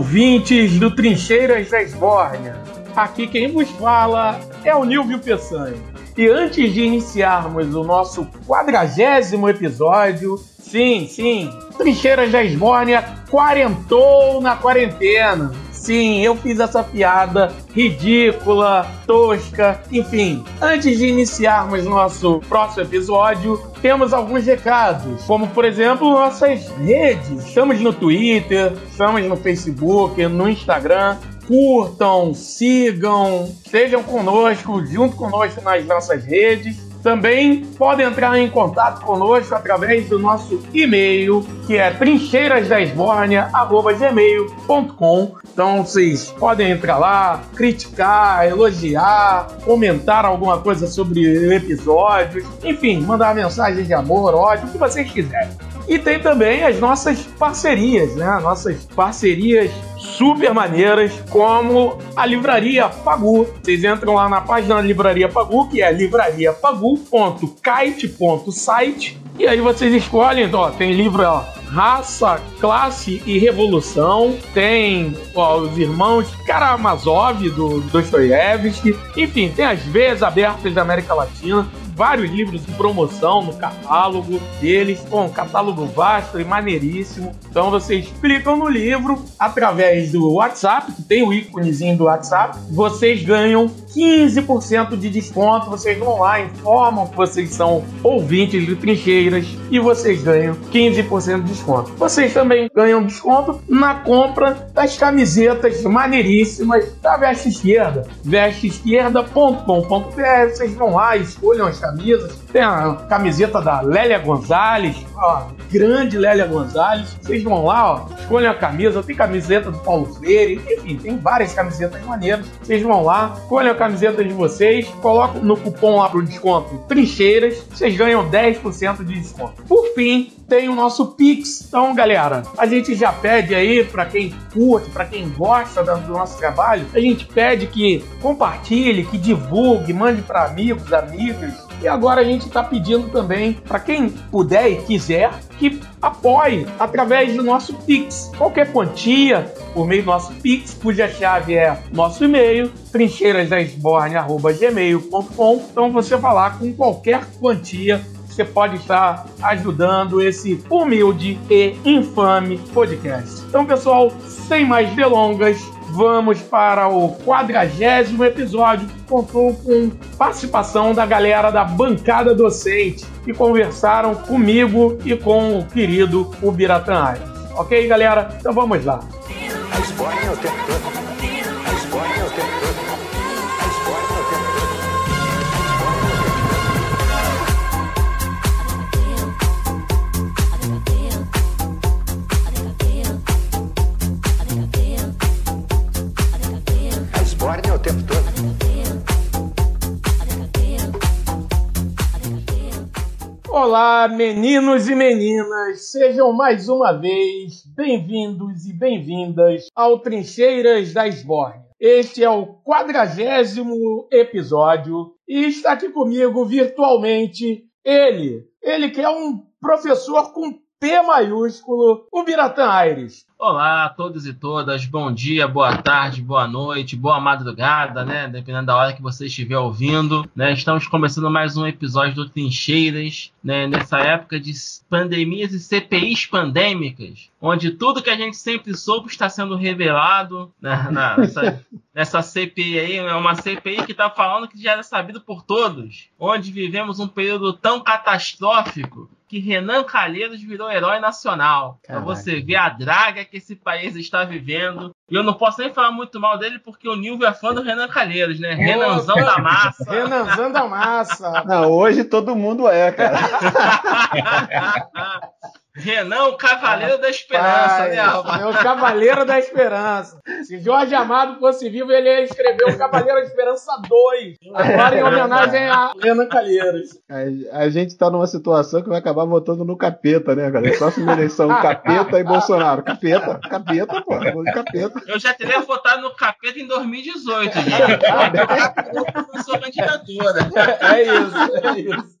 ouvintes do Trincheiras da Esbórnia. Aqui quem vos fala é o Nilvio Peçanha. E antes de iniciarmos o nosso quadragésimo episódio, sim, sim, Trincheiras da Esbórnia quarentou na quarentena. Sim, eu fiz essa piada ridícula, tosca, enfim. Antes de iniciarmos nosso próximo episódio, temos alguns recados, como por exemplo nossas redes. Estamos no Twitter, estamos no Facebook, no Instagram. Curtam, sigam, estejam conosco, junto conosco nas nossas redes. Também podem entrar em contato conosco através do nosso e-mail, que é trincheirasdaesbórnia.gmail.com. Então vocês podem entrar lá, criticar, elogiar, comentar alguma coisa sobre o episódio, enfim, mandar mensagens de amor, ódio, o que vocês quiserem. E tem também as nossas parcerias, né? Nossas parcerias super maneiras, como a Livraria Pagu. Vocês entram lá na página da Livraria Pagu, que é livrariapagu.kite.site, e aí vocês escolhem, ó, tem livro, ó, Raça, Classe e Revolução. Tem ó, os irmãos Karamazov, do Dostoiévski. Enfim, tem as veias abertas da América Latina vários livros de promoção no catálogo deles. Bom, catálogo vasto e maneiríssimo. Então vocês clicam no livro através do WhatsApp, que tem o íconezinho do WhatsApp. Vocês ganham 15% de desconto. Vocês vão lá, informam que vocês são ouvintes de trincheiras e vocês ganham 15% de desconto. Vocês também ganham desconto na compra das camisetas maneiríssimas da Veste Esquerda. Vesteesquerda.com.br. Vocês vão lá, escolham as camisas. Tem a camiseta da Lélia Gonzalez, ó, grande Lélia Gonzalez. Vocês vão lá, ó, escolhem a camisa. Tem camiseta do Paulo Freire, enfim, tem várias camisetas maneiras. Vocês vão lá, escolhem a camiseta de vocês, colocam no cupom lá pro desconto Trincheiras, vocês ganham 10% de desconto. Por fim, tem o nosso Pix. Então, galera, a gente já pede aí para quem curte, para quem gosta do nosso trabalho, a gente pede que compartilhe, que divulgue, mande para amigos, amigas. E agora a gente está pedindo também para quem puder e quiser que apoie através do nosso Pix. Qualquer quantia por meio do nosso Pix, cuja chave é nosso e-mail, trincheirasdaesborne.gmail.com. Então você vai lá com qualquer quantia você pode estar ajudando esse humilde e infame podcast. Então, pessoal, sem mais delongas, vamos para o quadragésimo episódio que contou com participação da galera da bancada docente que conversaram comigo e com o querido Ubiratã Aires. Ok, galera? Então vamos lá. A Esbórnia o tempo todo. Olá, meninos e meninas, sejam mais uma vez bem-vindos e bem-vindas ao Trincheiras da Esbórnia. Este é o quadragésimo episódio e está aqui comigo virtualmente ele, ele que é um professor com P maiúsculo, o Biratã Aires. Olá a todos e todas, bom dia, boa tarde, boa noite, boa madrugada, né? Dependendo da hora que você estiver ouvindo, né? Estamos começando mais um episódio do Trincheiras, né? Nessa época de pandemias e CPIs pandêmicas, onde tudo que a gente sempre soube está sendo revelado né? nessa, nessa CPI aí, é uma CPI que está falando que já era sabido por todos, onde vivemos um período tão catastrófico que Renan Calheiros virou herói nacional. Para você ver a draga que esse país está vivendo. E eu não posso nem falar muito mal dele, porque o Nilvio é fã do Renan Calheiros, né? Renanzão da massa. Renanzão da massa. Não, hoje todo mundo é, cara. Renan, o Cavaleiro da Esperança, né, É o Cavaleiro da Esperança. Se Jorge Amado fosse vivo, ele ia escrever o Cavaleiro da Esperança 2. Agora em homenagem a Renan Calheiros. A, a gente tá numa situação que vai acabar votando no capeta, né, cara? Próxima eleição, capeta e Bolsonaro. Capeta, capeta, pô. Capeta. Eu já teria votado no capeta em 2018, já. Eu sou candidatura. É isso, é isso.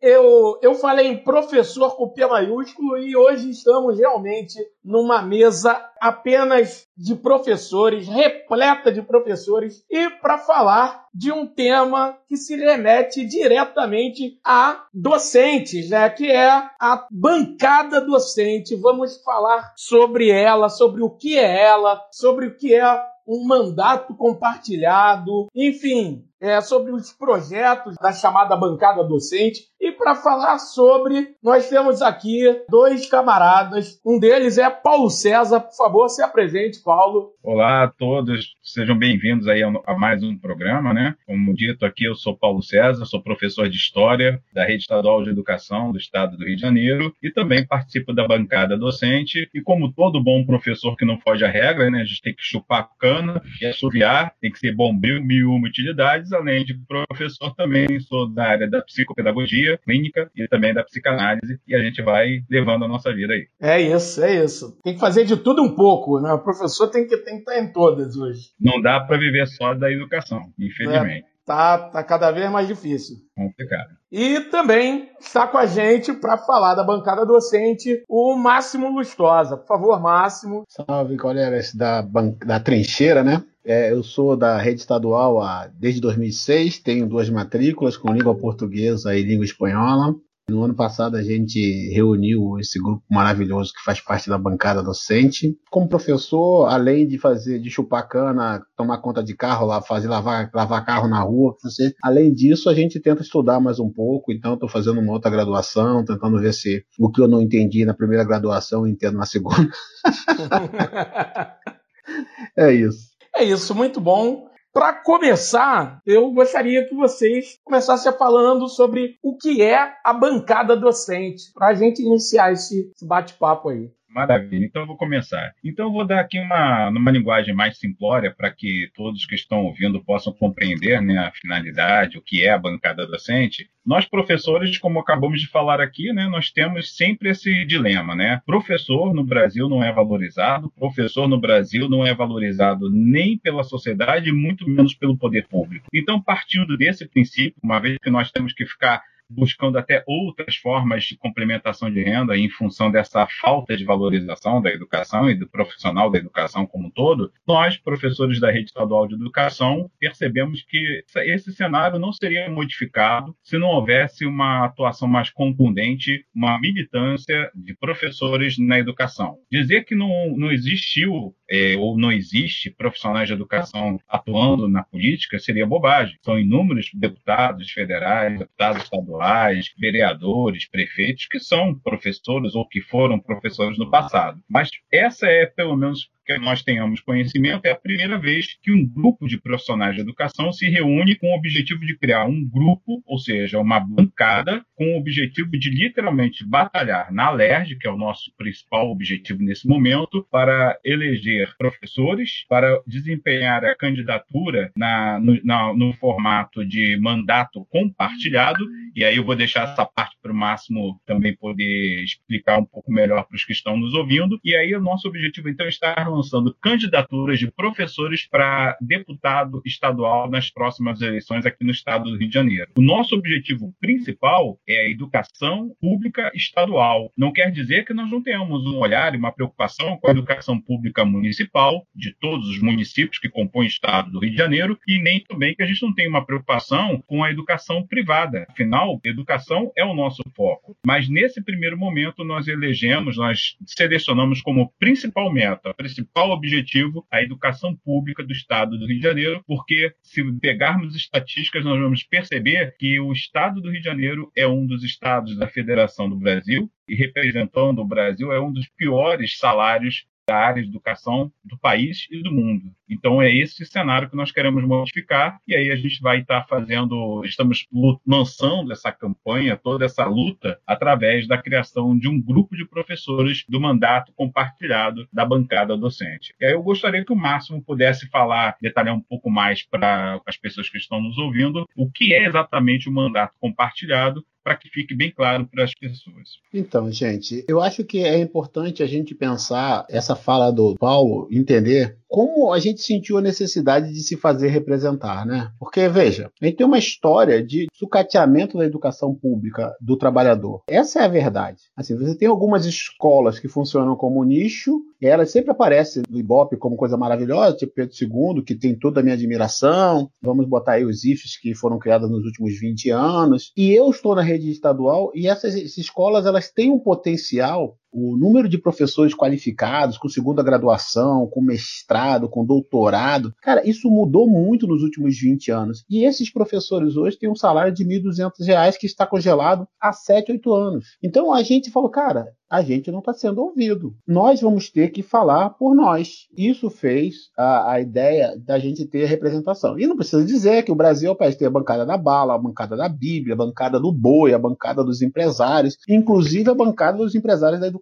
Eu, eu falei em professor com P maiúsculo e hoje estamos realmente numa mesa apenas de professores, repleta de professores, e para falar de um tema que se remete diretamente a docentes, né? que é a bancada docente. Vamos falar sobre ela, sobre o que é ela, sobre o que é um mandato compartilhado, enfim, é, sobre os projetos da chamada bancada docente. E para falar sobre, nós temos aqui dois camaradas. Um deles é Paulo César. Por favor, se apresente, Paulo. Olá a todos, sejam bem-vindos aí a mais um programa, né? Como dito aqui, eu sou Paulo César, sou professor de História da Rede Estadual de Educação do Estado do Rio de Janeiro e também participo da bancada docente. E como todo bom professor que não foge à regra, né? A gente tem que chupar cana e assoviar, tem que ser bombril, mil e uma utilidades além de professor, também sou da área da psicopedagogia clínica e também da psicanálise, e a gente vai levando a nossa vida aí. É isso, é isso. Tem que fazer de tudo um pouco, né? O professor tem que, tem que estar em todas hoje. Não dá para viver só da educação, infelizmente. É. Tá, tá cada vez mais difícil. Complicado. E também está com a gente para falar da bancada docente o Máximo Lustosa. Por favor, Máximo. Salve, colegas da, da trincheira, né? É, eu sou da rede estadual há, desde 2006, tenho duas matrículas com língua portuguesa e língua espanhola. No ano passado a gente reuniu esse grupo maravilhoso que faz parte da bancada docente. Como professor, além de fazer de chupar cana, tomar conta de carro fazer lavar, lavar carro na rua, você, além disso a gente tenta estudar mais um pouco. Então estou fazendo uma outra graduação, tentando ver se o que eu não entendi na primeira graduação eu entendo na segunda. é isso. É isso, muito bom. Para começar, eu gostaria que vocês começassem falando sobre o que é a bancada docente, para a gente iniciar esse bate-papo aí. Maravilha, então eu vou começar. Então eu vou dar aqui uma, uma linguagem mais simplória para que todos que estão ouvindo possam compreender né, a finalidade, o que é a bancada docente. Nós, professores, como acabamos de falar aqui, né, nós temos sempre esse dilema, né? Professor no Brasil não é valorizado, professor no Brasil não é valorizado nem pela sociedade, muito menos pelo poder público. Então, partindo desse princípio, uma vez que nós temos que ficar buscando até outras formas de complementação de renda em função dessa falta de valorização da educação e do profissional da educação como um todo, nós, professores da rede estadual de educação, percebemos que esse cenário não seria modificado se não houvesse uma atuação mais contundente, uma militância de professores na educação. Dizer que não, não existiu é, ou não existe profissionais de educação atuando na política seria bobagem. São inúmeros deputados federais, deputados estaduais, estaduais, vereadores, prefeitos que são professores ou que foram professores no passado. Mas essa é, pelo menos, que nós tenhamos conhecimento, é a primeira vez que um grupo de profissionais de educação se reúne com o objetivo de criar um grupo, ou seja, uma bancada, com o objetivo de literalmente batalhar na LERJ, que é o nosso principal objetivo nesse momento, para eleger professores, para desempenhar a candidatura na, no, na, no formato de mandato compartilhado, e aí eu vou deixar essa parte para o Máximo também poder explicar um pouco melhor para os que estão nos ouvindo, e aí o nosso objetivo então é estar lançando candidaturas de professores para deputado estadual nas próximas eleições aqui no estado do Rio de Janeiro. O nosso objetivo principal é a educação pública estadual. Não quer dizer que nós não tenhamos um olhar e uma preocupação com a educação pública municipal de todos os municípios que compõem o estado do Rio de Janeiro e nem também que a gente não tenha uma preocupação com a educação privada. Afinal, educação é o nosso foco. Mas nesse primeiro momento nós elegemos, nós selecionamos como principal meta, principal principal objetivo a educação pública do Estado do Rio de Janeiro, porque se pegarmos estatísticas, nós vamos perceber que o Estado do Rio de Janeiro é um dos estados da Federação do Brasil e representando o Brasil é um dos piores salários da área de educação do país e do mundo. Então é esse cenário que nós queremos modificar e aí a gente vai estar fazendo, estamos lançando essa campanha, toda essa luta através da criação de um grupo de professores do mandato compartilhado da bancada docente. E aí eu gostaria que o Máximo pudesse falar, detalhar um pouco mais para as pessoas que estão nos ouvindo, o que é exatamente o mandato compartilhado para que fique bem claro para as pessoas. Então, gente, eu acho que é importante a gente pensar essa fala do Paulo, entender como a gente sentiu a necessidade de se fazer representar, né? Porque, veja, a gente tem uma história de sucateamento da educação pública do trabalhador. Essa é a verdade. Assim, você tem algumas escolas que funcionam como nicho, e elas sempre aparecem no Ibope como coisa maravilhosa, tipo Pedro II, que tem toda a minha admiração. Vamos botar aí os IFES que foram criados nos últimos 20 anos. E eu estou na rede estadual e essas, essas escolas elas têm um potencial o número de professores qualificados, com segunda graduação, com mestrado, com doutorado, cara, isso mudou muito nos últimos 20 anos. E esses professores hoje têm um salário de R$ 1.200 que está congelado há 7, 8 anos. Então a gente falou, cara, a gente não está sendo ouvido. Nós vamos ter que falar por nós. Isso fez a, a, ideia da gente ter representação. E não precisa dizer que o Brasil é o país que tem a bancada da bala, a bancada da Bíblia, a bancada do boi, a bancada dos empresários, inclusive a bancada dos empresários da educação.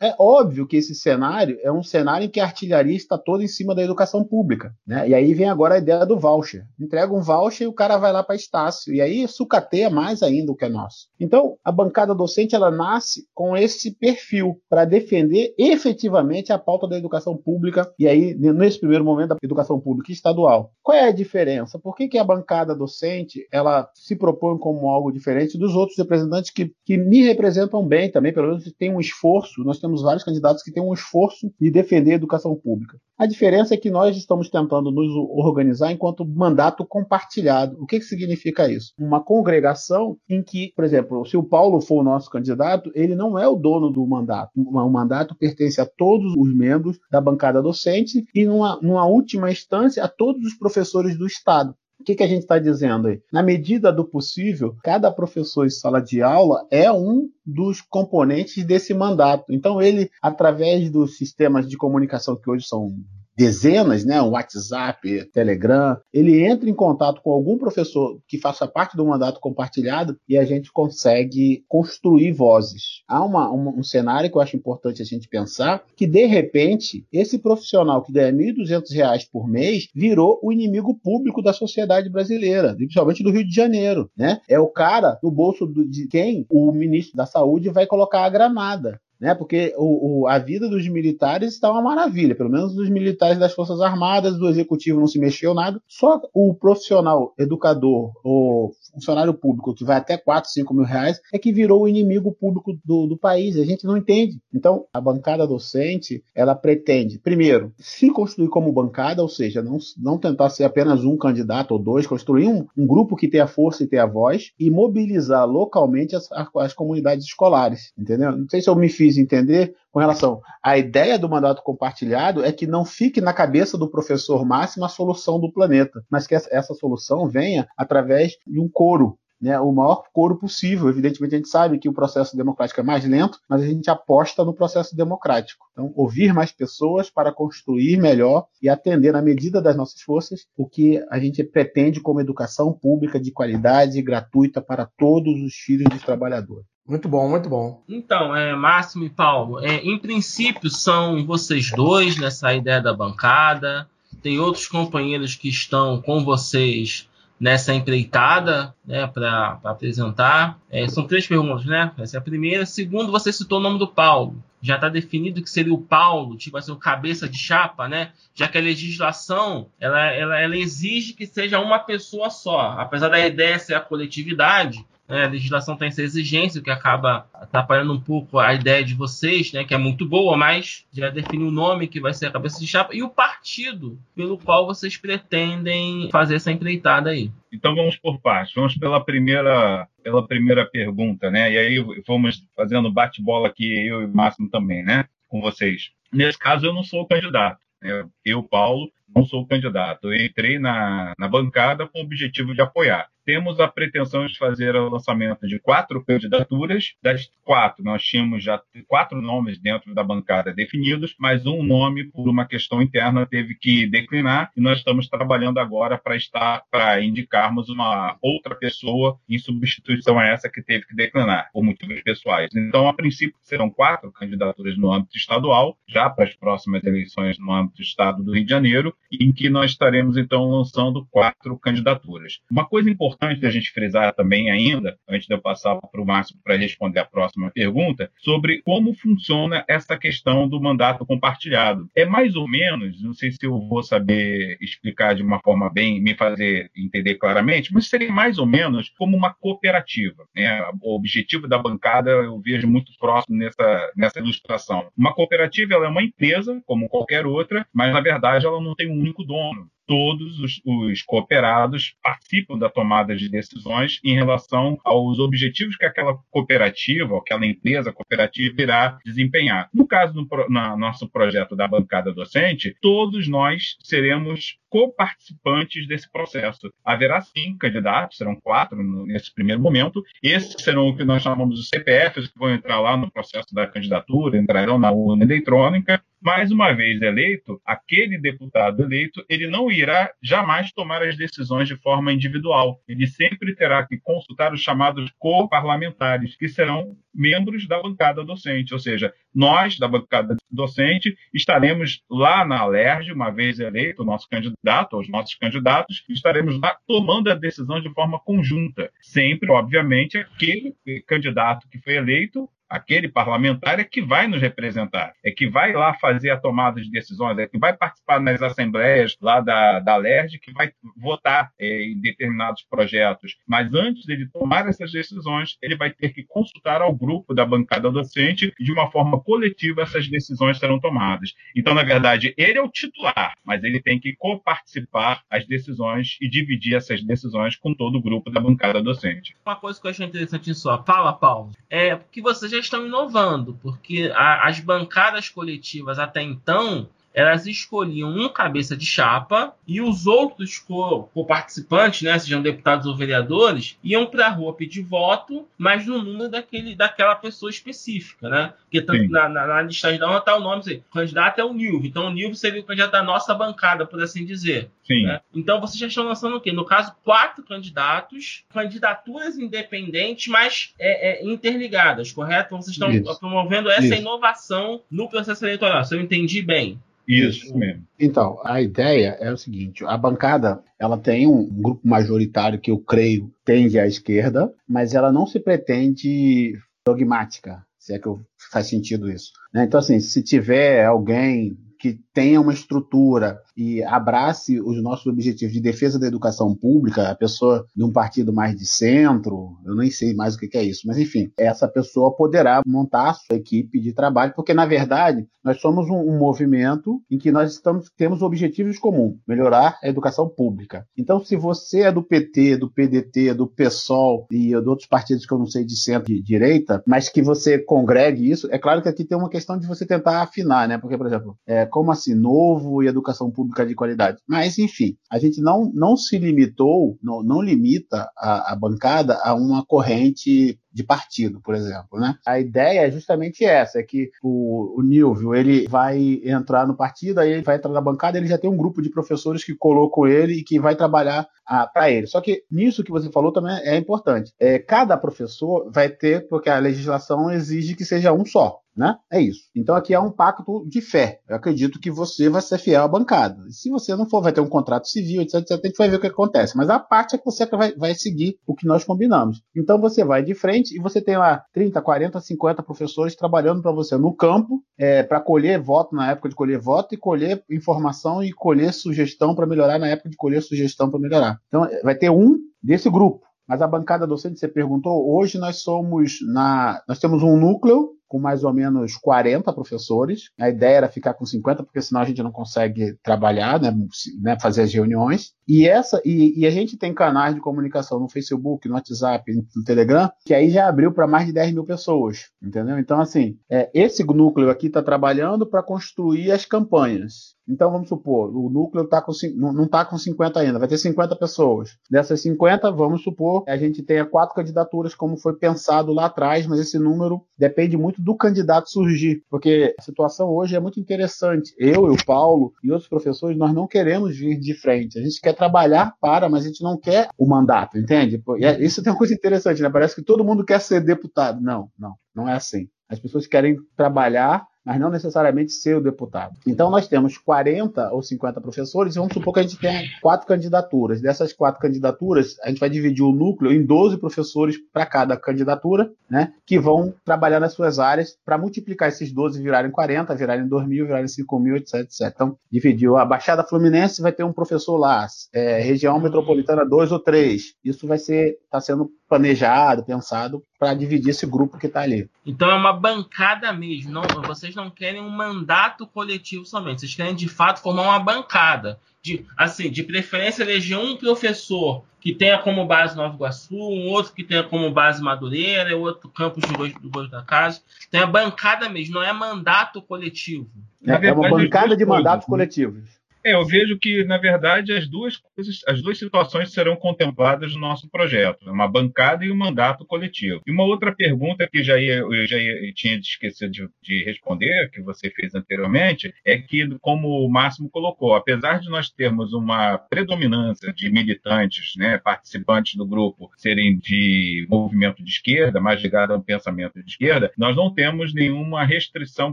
É óbvio que esse cenário é um cenário em que a artilharia está toda em cima da educação pública. Né? E aí vem agora a ideia do voucher. Entrega um voucher e o cara vai lá para Estácio. E aí sucateia mais ainda o que é nosso. Então, a bancada docente ela nasce com esse perfil para defender efetivamente a pauta da educação pública e aí, nesse primeiro momento, da educação pública estadual. Qual é a diferença? Por que, que a bancada docente ela se propõe como algo diferente dos outros representantes que, que me representam bem também, pelo menos tem um esforço, nós temos vários candidatos que têm um esforço de defender a educação pública. A diferença é que nós estamos tentando nos organizar enquanto mandato compartilhado. O que, que significa isso? Uma congregação em que, por exemplo, se o Paulo for o nosso candidato, ele não é o dono do mandato. O mandato pertence a todos os membros da bancada docente e, numa, numa última instância, a todos os professores do Estado. O que, que a gente está dizendo aí? Na medida do possível, cada professor em sala de aula é um dos componentes desse mandato. Então, ele, através dos sistemas de comunicação que hoje são dezenas, né, WhatsApp, Telegram, ele entra em contato com algum professor que faça parte do mandato compartilhado e a gente consegue construir vozes. Há uma, um, um cenário que eu acho importante a gente pensar, que de repente esse profissional que ganha R$ 1.200 por mês virou o inimigo público da sociedade brasileira, principalmente do Rio de Janeiro, né? É o cara no bolso de quem o ministro da Saúde vai colocar a granada né? Porque o, o, a vida dos militares está uma maravilha, pelo menos dos militares das Forças Armadas, do executivo não se mexeu nada. Só o profissional, educador, o funcionário público que vai até 4, 5 mil reais é que virou o inimigo público do, do país. A gente não entende. Então, a bancada docente, ela pretende, primeiro, se construir como bancada, ou seja, não, não tentar ser apenas um candidato ou dois, construir um, um grupo que tenha força e tenha voz e mobilizar localmente as, as comunidades escolares. Entendeu? Não sei se eu me fiz entender com relação à ideia do mandato compartilhado é que não fique na cabeça do professor máximo a solução do planeta, mas que essa solução venha através de um coro, né, o maior coro possível. Evidentemente, a gente sabe que o processo democrático é mais lento, mas a gente aposta no processo democrático. Então, ouvir mais pessoas para construir melhor e atender, na medida das nossas forças, o que a gente pretende como educação pública de qualidade e gratuita para todos os filhos dos trabalhadores. Muito bom, muito bom. Então, é, Máximo e Paulo, é, em princípio são vocês dois nessa ideia da bancada. Tem outros companheiros que estão com vocês nessa empreitada né, para apresentar. É, são três perguntas, né? Essa é a primeira. Segundo, você citou o nome do Paulo. Já está definido que seria o Paulo, tipo assim, o cabeça de chapa, né? Já que a legislação ela, ela, ela exige que seja uma pessoa só. Apesar da ideia ser a coletividade, né, a legislação tem essa exigência, que acaba atrapalhando um pouco a ideia de vocês, né, que é muito boa, mas já define o nome que vai ser a cabeça de chapa e o partido pelo qual vocês pretendem fazer essa empreitada aí. Então vamos por partes. Vamos pela primeira, pela primeira pergunta, né? E aí vamos fazendo bate-bola aqui, eu e o Máximo também, né? Com vocês. Nesse caso, eu não sou o candidato. Né? Eu, Paulo, não sou candidato. Eu entrei na, na bancada com o objetivo de apoiar temos a pretensão de fazer o lançamento de quatro candidaturas. Das quatro, nós tínhamos já quatro nomes dentro da bancada definidos, mas um nome, por uma questão interna, teve que declinar e nós estamos trabalhando agora para estar para indicarmos uma outra pessoa em substituição a essa que teve que declinar, por motivos pessoais. Então, a princípio, serão quatro candidaturas no âmbito estadual, já para as próximas eleições no âmbito do estado do Rio de Janeiro, em que nós estaremos então lançando quatro candidaturas. Uma coisa importante importante a gente frisar também ainda, antes de eu passar para o Márcio para responder a próxima pergunta, sobre como funciona essa questão do mandato compartilhado. É mais ou menos, não sei se eu vou saber explicar de uma forma bem, me fazer entender claramente, mas seria mais ou menos como uma cooperativa. Né? O objetivo da bancada eu vejo muito próximo nessa, nessa ilustração. Uma cooperativa ela é uma empresa, como qualquer outra, mas na verdade ela não tem um único dono todos os, os, cooperados participam da tomada de decisões em relação aos objetivos que aquela cooperativa, aquela empresa cooperativa irá desempenhar. No caso do na, nosso projeto da bancada docente, todos nós seremos coparticipantes desse processo. Haverá sim candidatos, serão quatro nesse primeiro momento. Esses serão o que nós chamamos de CPFs, que vão entrar lá no processo da candidatura, entrarão na urna eletrônica mais uma vez eleito, aquele deputado eleito, ele não irá jamais tomar as decisões de forma individual. Ele sempre terá que consultar os chamados co-parlamentares, que serão membros da bancada docente, ou seja, nós da bancada docente estaremos lá na Alerj, uma vez eleito o nosso candidato, os nossos candidatos, estaremos lá tomando a decisão de forma conjunta. Sempre, obviamente, aquele candidato que foi eleito aquele parlamentar é que vai nos representar, é que vai lá fazer a tomada de decisões, é que vai participar nas assembleias lá da, da LERJ, que vai votar é, em determinados projetos. Mas antes dele tomar essas decisões, ele vai ter que consultar ao grupo da bancada docente e de uma forma coletiva essas decisões serão tomadas. Então, na verdade, ele é o titular, mas ele tem que coparticipar as decisões e dividir essas decisões com todo o grupo da bancada docente. Uma coisa que eu achei interessante em sua fala, Paulo, é que você já estão inovando, porque a, as bancadas coletivas até então elas escolhiam um cabeça de chapa e os outros co-participantes, né, sejam deputados ou vereadores, iam para a rua pedir voto, mas no número daquele, daquela pessoa específica, né? Porque tanto na, na, na listagem da está o nome, assim, o candidato é o Nilvio, então o Nilvio seria o candidato da nossa bancada, por assim dizer. Né? Então vocês já estão lançando o quê? No caso, quatro candidatos, candidaturas independentes, mas é, é, interligadas, correto? Vocês estão Isso. promovendo essa Isso. inovação no processo eleitoral, se eu entendi bem. Isso mesmo. Então, a ideia é o seguinte: a bancada ela tem um grupo majoritário que eu creio tende à esquerda, mas ela não se pretende dogmática, se é que faz sentido isso. Né? Então, assim, se tiver alguém que tenha uma estrutura e abrace os nossos objetivos de defesa da educação pública, a pessoa de um partido mais de centro, eu nem sei mais o que é isso, mas enfim, essa pessoa poderá montar a sua equipe de trabalho, porque na verdade nós somos um, um movimento em que nós estamos, temos objetivos comuns, melhorar a educação pública. Então, se você é do PT, do PDT, do PSOL e de outros partidos que eu não sei de centro de direita, mas que você congregue isso, é claro que aqui tem uma questão de você tentar afinar, né? Porque, por exemplo, é, como assim, novo e educação pública de qualidade. Mas, enfim, a gente não, não se limitou, não, não limita a, a bancada a uma corrente de partido, por exemplo, né? A ideia é justamente essa, é que o, o Nilvio, ele vai entrar no partido, aí ele vai entrar na bancada, ele já tem um grupo de professores que colocam ele e que vai trabalhar para ele. Só que nisso que você falou também é importante. É, cada professor vai ter, porque a legislação exige que seja um só. Né? É isso. Então aqui é um pacto de fé. Eu acredito que você vai ser fiel à bancada. Se você não for, vai ter um contrato civil, etc, etc. A gente vai ver o que acontece. Mas a parte é que você vai, vai seguir o que nós combinamos. Então você vai de frente e você tem lá 30, 40, 50 professores trabalhando para você no campo é, para colher voto na época de colher voto e colher informação e colher sugestão para melhorar na época de colher sugestão para melhorar. Então vai ter um desse grupo. Mas a bancada docente, você perguntou, hoje nós somos na. Nós temos um núcleo com mais ou menos 40 professores. A ideia era ficar com 50, porque senão a gente não consegue trabalhar, né, né fazer as reuniões. E essa e, e, a gente tem canais de comunicação no Facebook, no WhatsApp, no Telegram, que aí já abriu para mais de 10 mil pessoas, entendeu? Então, assim, é, esse núcleo aqui está trabalhando para construir as campanhas. Então, vamos supor, o núcleo tá com, não está com 50 ainda, vai ter 50 pessoas. Dessas 50, vamos supor, a gente tenha quatro candidaturas, como foi pensado lá atrás, mas esse número depende muito do candidato surgir, porque a situação hoje é muito interessante. Eu e o Paulo e outros professores, nós não queremos vir de frente. A gente quer trabalhar para, mas a gente não quer o mandato, entende? É, isso tem uma coisa interessante, né? Parece que todo mundo quer ser deputado. Não, não, não é assim. As pessoas querem trabalhar mas não necessariamente ser o deputado. Então nós temos 40 ou 50 professores e vamos supor que a gente tenha quatro candidaturas. Dessas quatro candidaturas, a gente vai dividir o núcleo em 12 professores para cada candidatura, né, que vão trabalhar nas suas áreas para multiplicar esses 12 virarem 40, virarem 2 mil, virarem 5 mil, etc, etc. Então, dividiu a Baixada Fluminense, vai ter um professor lá, é, região metropolitana 2 ou 3. Isso vai ser, está sendo planejado, pensado para dividir esse grupo que está ali. Então é uma bancada mesmo. Não, vocês não querem um mandato coletivo somente. Vocês querem de fato formar uma bancada. De, assim, de preferência eleger um professor que tenha como base Nova Iguaçu, um outro que tenha como base Madureira, outro campus do Gosto da Casa. Então é bancada mesmo, não é mandato coletivo. É, é uma bancada de mandatos coletivos. É, eu vejo que, na verdade, as duas coisas, as duas situações serão contempladas no nosso projeto, uma bancada e um mandato coletivo. E uma outra pergunta que já ia, eu já ia, tinha esquecido de, de, responder, que você fez anteriormente, é que, como o Máximo colocou, apesar de nós termos uma predominância de militantes, né, participantes do grupo serem de movimento de esquerda, mais ligado a um pensamento de esquerda, nós não temos nenhuma restrição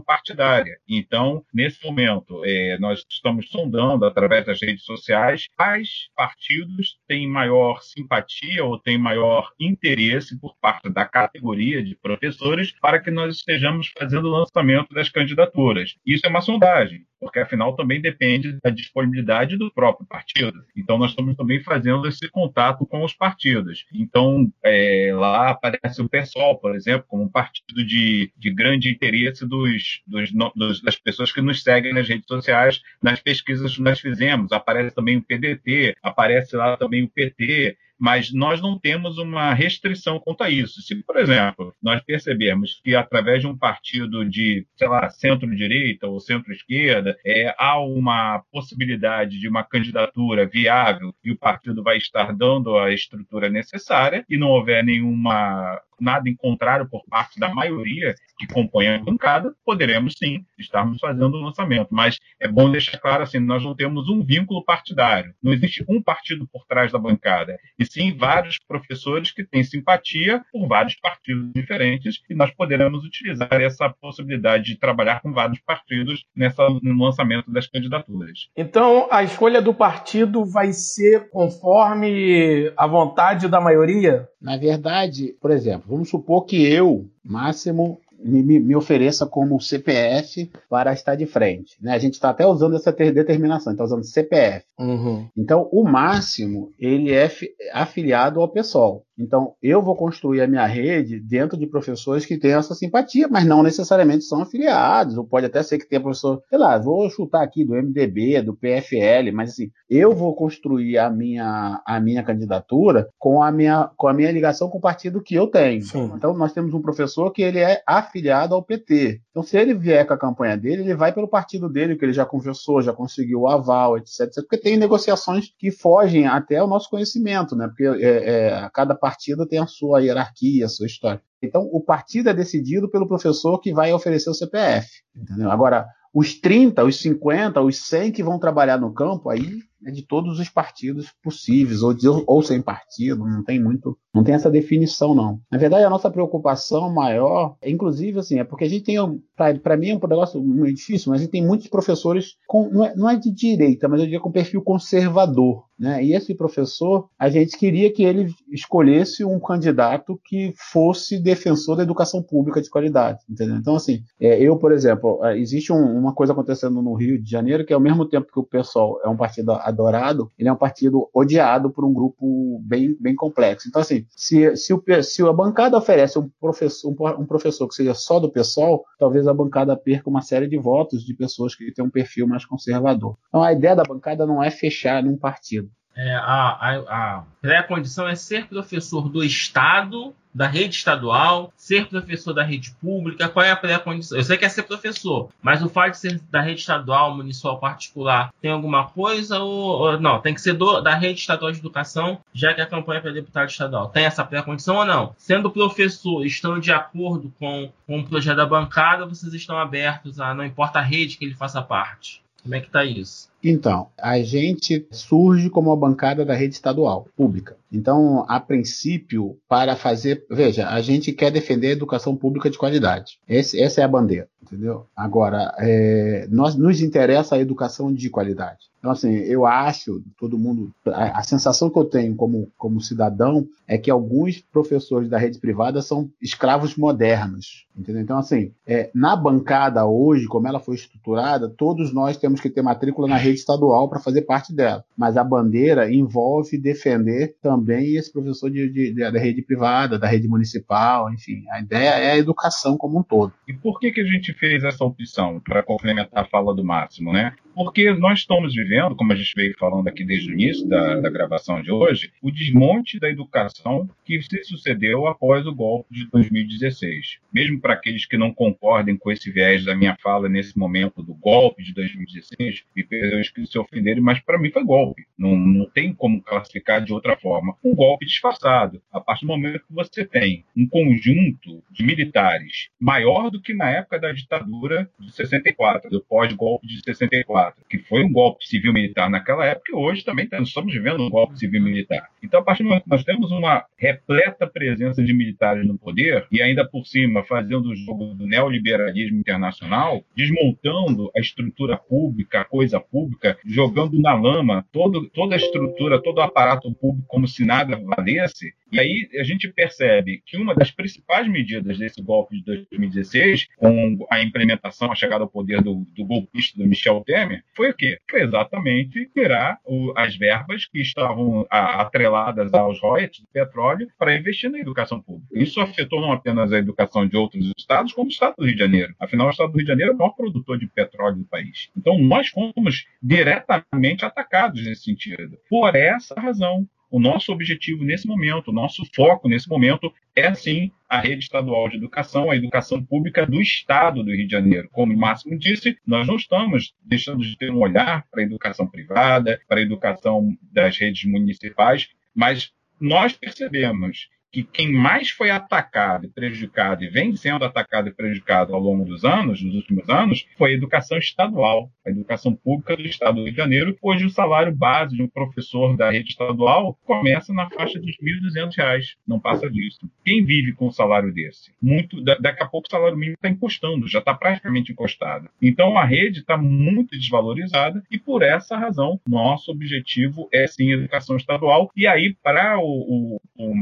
partidária. Então, nesse momento, é, nós estamos sondando através das redes sociais quais partidos têm maior simpatia ou têm maior interesse por parte da categoria de professores para que nós estejamos fazendo o lançamento das candidaturas. Isso é uma sondagem porque afinal também depende da disponibilidade do próprio partido. Então nós estamos também fazendo esse contato com os partidos. Então é, lá aparece o PSOL, por exemplo, como um partido de, de grande interesse dos, dos, dos, das pessoas que nos seguem nas redes sociais, nas pesquisas que nós fizemos. Aparece também o PDT, aparece lá também o PT mas nós não temos uma restrição quanto a isso. Se, por exemplo, nós percebermos que através de um partido de, sei lá, centro-direita ou centro-esquerda, é, há uma possibilidade de uma candidatura viável e o partido vai estar dando a estrutura necessária e não houver nenhuma nada em contrário por parte da maioria que compõe a bancada, poderemos sim estarmos fazendo o lançamento. Mas é bom deixar claro assim, nós não temos um vínculo partidário. Não existe um partido por trás da bancada, e sim vários professores que têm simpatia por vários partidos diferentes, e nós poderemos utilizar essa possibilidade de trabalhar com vários partidos nessa, no lançamento das candidaturas. Então, a escolha do partido vai ser conforme a vontade da maioria? Na verdade, por exemplo, vamos supor que eu, Máximo, me, me, ofereça como CPF para estar de frente. Né? A gente está até usando essa determinação, está usando CPF. Uhum. Então, o máximo, ele é afiliado ao PSOL. Então, eu vou construir a minha rede dentro de professores que têm essa simpatia, mas não necessariamente são afiliados, ou pode até ser que tenha professor, sei lá, vou chutar aqui do MDB, do PFL, mas assim, eu vou construir a minha, a minha candidatura com a minha, com a minha ligação com o partido que eu tenho. Sim. Então, nós temos um professor que ele é afiliado ao PT. Então, se ele vier com a campanha dele, ele vai pelo partido dele, que ele já conversou, já conseguiu o aval, etc, etc. Porque tem negociações que fogem até o nosso conhecimento, né? Porque é, é, cada partido tem a sua hierarquia, a sua história. Então, o partido é decidido pelo professor que vai oferecer o CPF. Entendeu? Agora, os 30, os 50, os 100 que vão trabalhar no campo, aí é de todos os partidos possíveis, ou, de, ou sem partido, não tem muito, não tem essa definição, não. Na verdade, a nossa preocupação maior, inclusive, assim, é porque a gente tem, para mim é um negócio muito difícil, mas a gente tem muitos professores, com, não, é, não é de direita, mas eu diria com perfil conservador. Né? E esse professor, a gente queria que ele escolhesse um candidato que fosse defensor da educação pública de qualidade. Entendeu? Então, assim, é, eu, por exemplo, é, existe um, uma coisa acontecendo no Rio de Janeiro que, ao mesmo tempo que o pessoal é um partido adorado, ele é um partido odiado por um grupo bem, bem complexo. Então, assim, se, se, o, se a bancada oferece um professor, um, um professor que seja só do pessoal, talvez a bancada perca uma série de votos de pessoas que têm um perfil mais conservador. Então, a ideia da bancada não é fechar num partido. É, a, a, a pré-condição é ser professor do Estado, da rede estadual, ser professor da rede pública. Qual é a pré-condição? Eu sei que é ser professor, mas o fato de ser da rede estadual, municipal, particular, tem alguma coisa ou, ou não? Tem que ser do, da rede estadual de educação, já que a campanha é para deputado estadual. Tem essa pré-condição ou não? Sendo professor, estão de acordo com, com o projeto da bancada, vocês estão abertos a, não importa a rede que ele faça parte. Como é que está isso? Então, a gente surge como uma bancada da rede estadual, pública. Então, a princípio, para fazer. Veja, a gente quer defender a educação pública de qualidade. Esse, essa é a bandeira, entendeu? Agora, é, nós, nos interessa a educação de qualidade. Então, assim, eu acho, todo mundo. A, a, sensação que eu tenho como, como cidadão é que alguns professores da rede privada são escravos modernos. Entendeu? Então, assim, é, na bancada hoje, como ela foi estruturada, todos nós temos que ter matrícula na rede estadual para fazer parte dela. Mas a bandeira envolve defender também esse professor de, de, de, da rede privada, da rede municipal, enfim. A ideia é a educação como um todo. E por que, que a gente fez essa opção, para complementar a fala do Máximo, né? Porque nós estamos vivendo, como a gente veio falando aqui desde o início da, da gravação de hoje, o desmonte da educação que se sucedeu após o golpe de 2016. Mesmo para aqueles que não concordem com esse viés da minha fala nesse momento do golpe de 2016, me perdoem que se ofenderem, mas para mim foi golpe. Não, não tem como classificar de outra forma. Um golpe disfarçado. A partir do momento que você tem um conjunto de militares maior do que na época da ditadura de 64, do pós-golpe de 64 que foi um golpe civil-militar naquela época, e hoje também estamos vivendo um golpe civil-militar. Então, a partir do momento que nós temos uma repleta presença de militares no poder, e ainda por cima fazendo o jogo do neoliberalismo internacional, desmontando a estrutura pública, a coisa pública, jogando na lama todo, toda a estrutura, todo o aparato público como se nada valesse, e aí a gente percebe que uma das principais medidas desse golpe de 2016, com a implementação, a chegada ao poder do, do golpista do Michel Temer, foi o quê? Foi exatamente tirar o, as verbas que estavam a, atreladas aos royalties do petróleo para investir na educação pública. Isso afetou não apenas a educação de outros estados, como o estado do Rio de Janeiro. Afinal, o estado do Rio de Janeiro é o maior produtor de petróleo do país. Então, nós fomos diretamente atacados nesse sentido. Por essa razão, o nosso objetivo nesse momento, o nosso foco nesse momento é sim a rede estadual de educação, a educação pública do Estado do Rio de Janeiro. Como o Máximo disse, nós não estamos deixando de ter um olhar para a educação privada, para a educação das redes municipais, mas nós percebemos que quem mais foi atacado e prejudicado e vem sendo atacado e prejudicado ao longo dos anos, nos últimos anos, foi a educação estadual, a educação pública do Estado do Rio de Janeiro. Hoje o salário base de um professor da rede estadual começa na faixa dos R$ 1.200, não passa disso. Quem vive com um salário desse? Muito, daqui a pouco o salário mínimo está encostando, já está praticamente encostado. Então a rede está muito desvalorizada e por essa razão nosso objetivo é sim educação estadual. E aí para o, o, o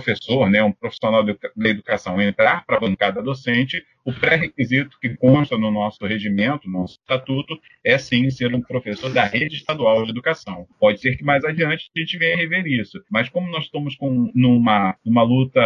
professor, né, um profissional da educação entrar para a bancada docente, o pré-requisito que consta no nosso regimento, no nosso estatuto, é sim ser um professor da rede estadual de educação. Pode ser que mais adiante a gente venha rever isso, mas como nós estamos com numa, luta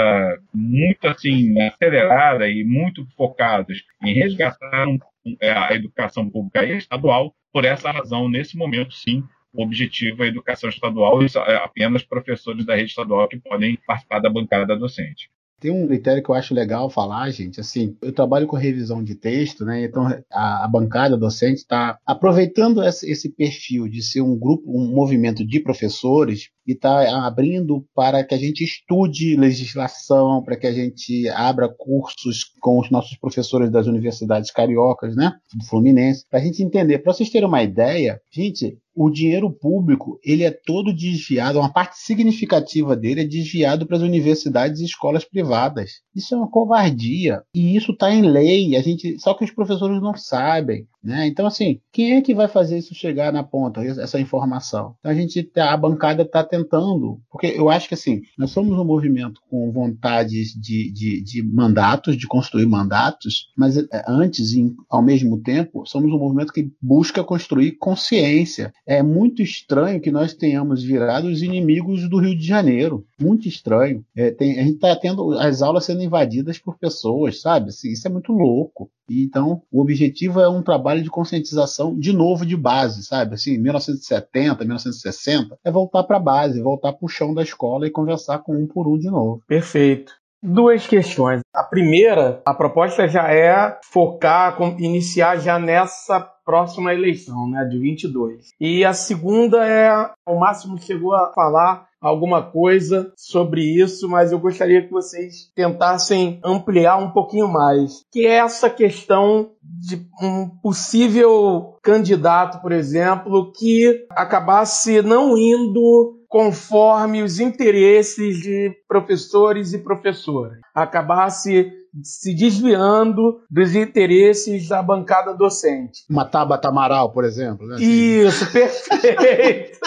muito assim acelerada e muito focados em resgatar um, é, a educação pública estadual, por essa razão, nesse momento, sim, o objetivo é a educação estadual e é apenas professores da rede estadual que podem participar da bancada docente. Tem um critério que eu acho legal falar, gente. Assim, eu trabalho com revisão de texto, né? Então a, a bancada docente está aproveitando esse, esse, perfil de ser um grupo, um movimento de professores e está abrindo para que a gente estude legislação, para que a gente abra cursos com os nossos professores das universidades cariocas, né? Do Fluminense, para a gente entender. Para vocês terem uma ideia, gente, o dinheiro público ele é todo desviado, uma parte significativa dele é desviado para as universidades e escolas privadas. Isso é uma covardia e isso está em lei. A gente só que os professores não sabem. Né? Então, assim, quem é que vai fazer isso chegar na ponta, essa informação? Então, a gente, a bancada está tentando, porque eu acho que, assim, nós somos um movimento com vontades de, de, de mandatos, de construir mandatos, mas é, antes e ao mesmo tempo, somos um movimento que busca construir consciência. É muito estranho que nós tenhamos virado os inimigos do Rio de Janeiro. Muito estranho. É, tem, a gente está tendo as aulas sendo invadidas por pessoas, sabe? Assim, isso é muito louco. Então, o objetivo é um trabalho de conscientização, de novo, de base, sabe? Assim, 1970, 1960, é voltar para a base, voltar para o chão da escola e conversar com um por um de novo. Perfeito. Duas questões. A primeira, a proposta já é focar, iniciar já nessa próxima eleição, né, de 22. E a segunda é, o Máximo chegou a falar alguma coisa sobre isso, mas eu gostaria que vocês tentassem ampliar um pouquinho mais, que é essa questão de um possível candidato, por exemplo, que acabasse não indo conforme os interesses de professores e professoras, acabasse se desviando dos interesses da bancada docente. Uma Tabata Amaral, por exemplo. Né? Isso, perfeito.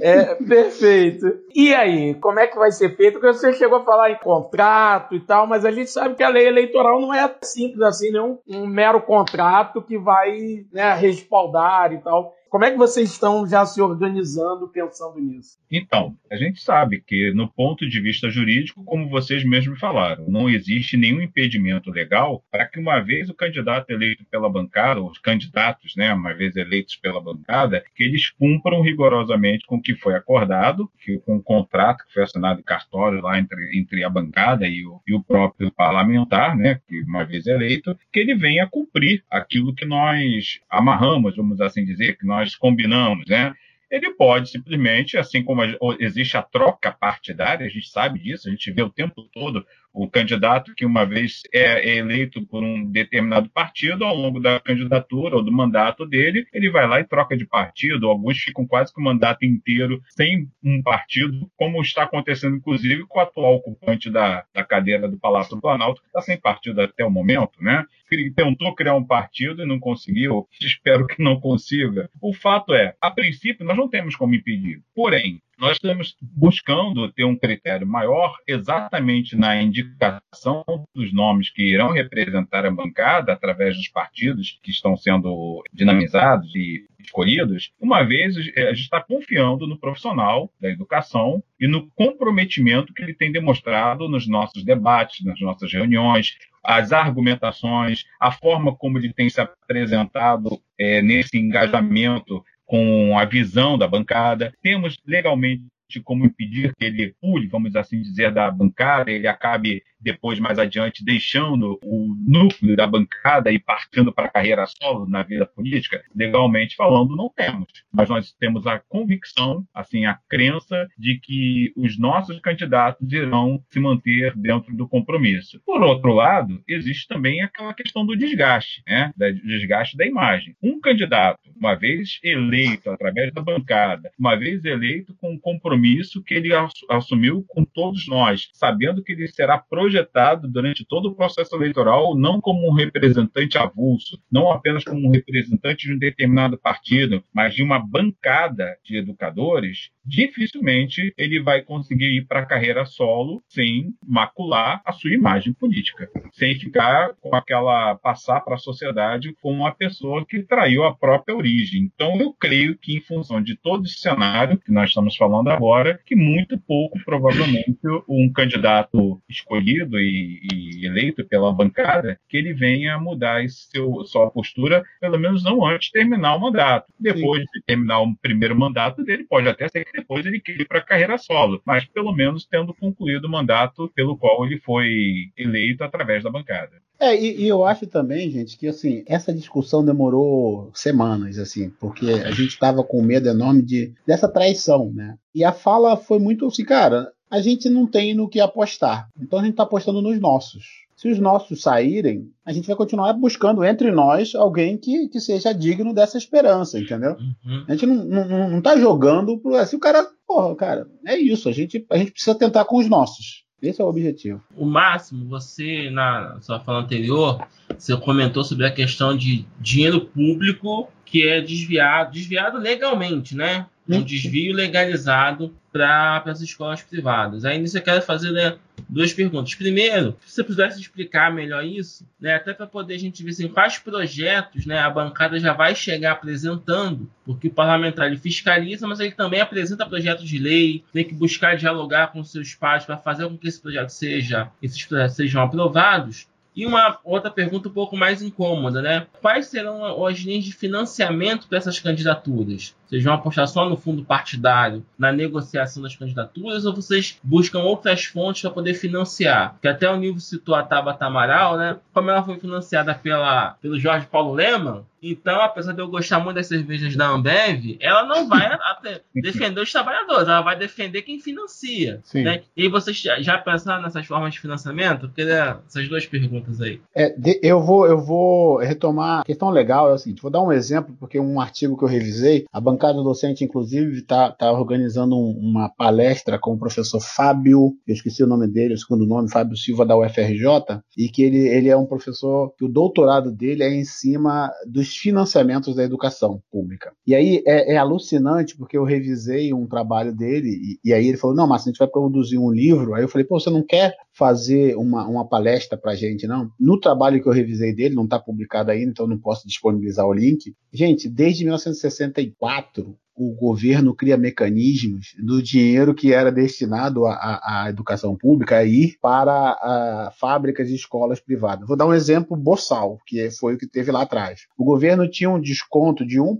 É, perfeito. E aí, como é que vai ser feito? Porque você chegou a falar em contrato e tal, mas a gente sabe que a lei eleitoral não é simples assim, não é um, um mero contrato que vai né, respaldar e tal. Como é que vocês estão já se organizando pensando nisso? Então, a gente sabe que, no ponto de vista jurídico, como vocês mesmos falaram, não existe nenhum impedimento legal para que, uma vez o candidato eleito pela bancada, os candidatos, né, uma vez eleitos pela bancada, que eles cumpram rigorosamente com o que foi acordado, que, com o contrato que foi assinado em cartório lá entre, entre a bancada e o, e o próprio parlamentar, né, que uma vez eleito, que ele venha cumprir aquilo que nós amarramos, vamos assim dizer, que nós nós combinamos, né? Ele pode simplesmente, assim como existe a troca partidária, a gente sabe disso, a gente vê o tempo todo o candidato que uma vez é eleito por um determinado partido, ao longo da candidatura ou do mandato dele, ele vai lá e troca de partido. Alguns ficam quase que o mandato inteiro sem um partido, como está acontecendo, inclusive, com o atual ocupante da, da cadeira do Palácio do Planalto, que está sem partido até o momento, né? Tentou criar um partido e não conseguiu. Espero que não consiga. O fato é, a princípio, nós não temos como impedir. Porém, nós estamos buscando ter um critério maior exatamente na indicação dos nomes que irão representar a bancada através dos partidos que estão sendo dinamizados e escolhidos, uma vez a gente está confiando no profissional da educação e no comprometimento que ele tem demonstrado nos nossos debates, nas nossas reuniões, as argumentações, a forma como ele tem se apresentado é, nesse engajamento com a visão da bancada. Temos legalmente como impedir que ele pule, vamos assim dizer, da bancada, ele acabe depois, mais adiante, deixando o núcleo da bancada e partindo para a carreira solo na vida política? Legalmente falando, não temos. Mas nós temos a convicção, assim, a crença de que os nossos candidatos irão se manter dentro do compromisso. Por outro lado, existe também aquela questão do desgaste, né? Do desgaste da imagem. Um candidato, uma vez eleito através da bancada, uma vez eleito com um compromisso que ele assumiu com todos nós, sabendo que ele será projetado durante todo o processo eleitoral não como um representante avulso, não apenas como um representante de um determinado partido, mas de uma bancada de educadores, dificilmente ele vai conseguir ir para a carreira solo sem macular a sua imagem política, sem ficar com aquela passar para a sociedade como uma pessoa que traiu a própria origem. Então eu creio que em função de todo esse cenário que nós estamos falando agora, que muito pouco provavelmente um candidato escolhido e, e eleito pela bancada que ele venha mudar seu, sua postura, pelo menos não antes de terminar o mandato. Depois Sim. de terminar o primeiro mandato dele, pode até ser que depois ele queira para a carreira solo, mas pelo menos tendo concluído o mandato pelo qual ele foi eleito através da bancada. É, e, e, eu acho também, gente, que assim, essa discussão demorou semanas, assim, porque a gente estava com medo enorme de, dessa traição, né? E a fala foi muito assim, cara, a gente não tem no que apostar. Então a gente está apostando nos nossos. Se os nossos saírem, a gente vai continuar buscando entre nós alguém que, que seja digno dessa esperança, entendeu? Uhum. A gente não, não, não tá jogando pro. Assim, o cara, porra, cara, é isso. A gente, a gente precisa tentar com os nossos. Esse é o objetivo. O máximo, você, na sua fala anterior, você comentou sobre a questão de dinheiro público que é desviado, desviado legalmente, né? Um desvio legalizado para as escolas privadas. Aí nisso eu quero fazer né, duas perguntas. Primeiro, se você pudesse explicar melhor isso, né, até para poder a gente ver assim, quais projetos né, a bancada já vai chegar apresentando, porque o parlamentar ele fiscaliza, mas ele também apresenta projetos de lei, tem que buscar dialogar com seus pais para fazer com que esse projeto seja, esses projetos sejam aprovados. E uma outra pergunta um pouco mais incômoda, né? Quais serão as linhas de financiamento para essas candidaturas? Vocês vão apostar só no fundo partidário, na negociação das candidaturas, ou vocês buscam outras fontes para poder financiar? Que até o nível citou a Tabata Amaral, né? Como ela foi financiada pela, pelo Jorge Paulo Leman, então, apesar de eu gostar muito das cervejas da Ambev, ela não vai defender os trabalhadores, ela vai defender quem financia. Né? E vocês já pensaram nessas formas de financiamento? Porque né, essas duas perguntas aí. É, eu, vou, eu vou retomar. A questão legal é o seguinte: vou dar um exemplo, porque um artigo que eu revisei, a bancada docente, inclusive, está tá organizando um, uma palestra com o professor Fábio, eu esqueci o nome dele, o segundo nome, Fábio Silva, da UFRJ, e que ele, ele é um professor que o doutorado dele é em cima dos financiamentos da educação pública. E aí é, é alucinante, porque eu revisei um trabalho dele, e, e aí ele falou: não, mas a gente vai produzir um livro. Aí eu falei: pô, você não quer fazer uma, uma palestra para gente, não? No trabalho que eu revisei dele, não está publicado ainda, então não posso disponibilizar o link. Gente, desde 1964, o governo cria mecanismos do dinheiro que era destinado à, educação pública ir para fábricas e escolas privadas. Vou dar um exemplo boçal, que foi o que teve lá atrás. O governo tinha um desconto de 1%,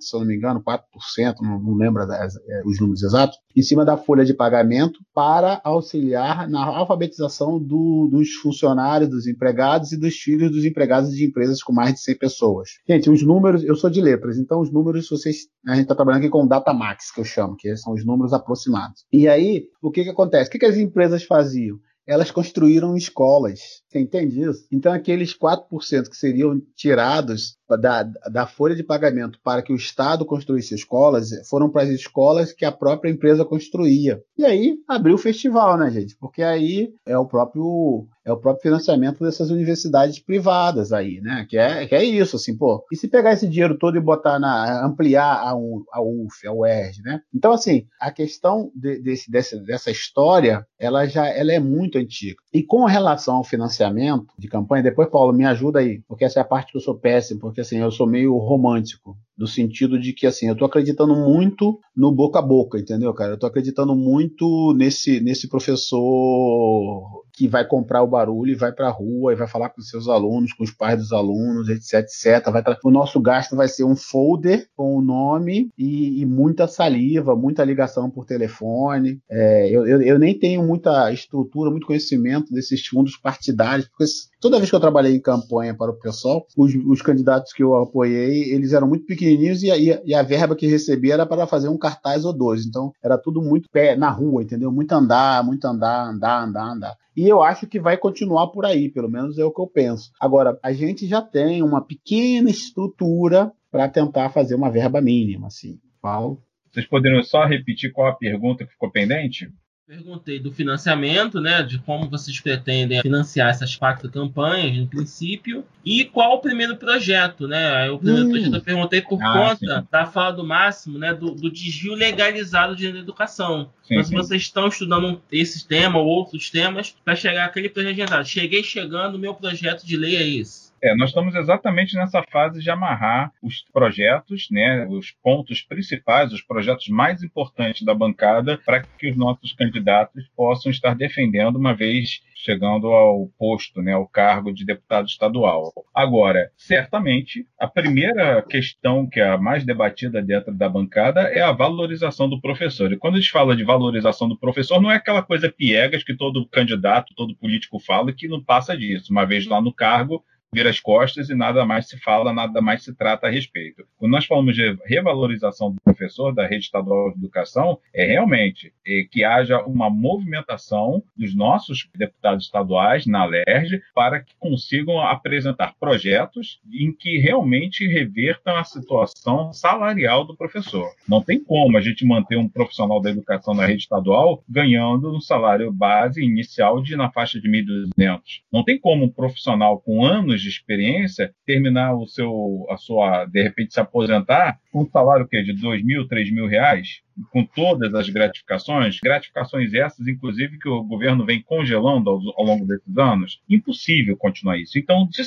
se eu não me engano, 4%, não, não lembro das, é, os números exatos, em cima da folha de pagamento para auxiliar na alfabetização do, dos funcionários, dos empregados e dos filhos dos empregados de empresas com mais de 100 pessoas. Gente, os números, eu sou de letras, então os números, vocês, a gente está trabalhando aqui com data max, que eu chamo, que são os números aproximados. E aí, o que, que acontece? O que, que as empresas faziam? Elas construíram escolas. Você entende isso? Então, aqueles 4% que seriam tirados da, da folha de pagamento para que o Estado construísse escolas foram para as escolas que a própria empresa construía. E aí abriu o festival, né, gente? Porque aí é o próprio é o próprio financiamento dessas universidades privadas aí, né? Que é, que é isso, assim, pô. E se pegar esse dinheiro todo e botar na ampliar a, a UF, a UERJ, né? Então, assim, a questão de, desse, desse, dessa história, ela já ela é muito antiga. E com relação ao financiamento de campanha, depois, Paulo, me ajuda aí, porque essa é a parte que eu sou péssimo, porque assim, eu sou meio romântico no sentido de que assim, eu tô acreditando muito no boca a boca, entendeu, cara? Eu tô acreditando muito nesse nesse professor que vai comprar o barulho e vai para a rua e vai falar com seus alunos, com os pais dos alunos, etc, etc. Vai o nosso gasto vai ser um folder com o nome e, e muita saliva, muita ligação por telefone. É, eu, eu, eu, nem tenho muita estrutura, muito conhecimento desses fundos partidários, porque toda vez que eu trabalhei em campanha para o pessoal, os, os candidatos que eu apoiei, eles eram muito pequenininhos e a, e a verba que recebia era para fazer um cartaz ou dois. Então era tudo muito pé na rua, entendeu? Muito andar, muito andar, andar, andar, andar. E eu acho que vai continuar por aí, pelo menos é o que eu penso. Agora, a gente já tem uma pequena estrutura para tentar fazer uma verba mínima, assim. Paulo? Vocês poderiam só repetir qual a pergunta que ficou pendente? Perguntei do financiamento, né, de como vocês pretendem financiar essas quatro campanhas, no princípio, e qual o primeiro projeto, né? O primeiro hum. projeto eu perguntei por ah, conta sim. da fala do Máximo, né, do, do desvio legalizado de educação. Sim, então, se vocês estão estudando esse tema ou outros temas, para chegar àquele projeto. Cheguei chegando, meu projeto de lei é esse. É, nós estamos exatamente nessa fase de amarrar os projetos, né, os pontos principais, os projetos mais importantes da bancada, para que os nossos candidatos possam estar defendendo uma vez chegando ao posto, né, ao cargo de deputado estadual. Agora, certamente, a primeira questão que é a mais debatida dentro da bancada é a valorização do professor. E quando a gente fala de valorização do professor, não é aquela coisa piegas que todo candidato, todo político fala que não passa disso. Uma vez lá no cargo, vira as costas e nada mais se fala, nada mais se trata a respeito. Quando nós falamos de revalorização do professor da rede estadual de educação, é realmente é, que haja uma movimentação dos nossos deputados estaduais na LERJ para que consigam apresentar projetos em que realmente revertam a situação salarial do professor. Não tem como a gente manter um profissional da educação na rede estadual ganhando um salário base inicial de na faixa de 1.200. Não tem como um profissional com anos anos de experiência, terminar o seu, a sua, de repente se aposentar, com um salário que de dois mil, três mil reais, com todas as gratificações, gratificações essas, inclusive, que o governo vem congelando ao, ao longo desses anos, impossível continuar isso. Então, de,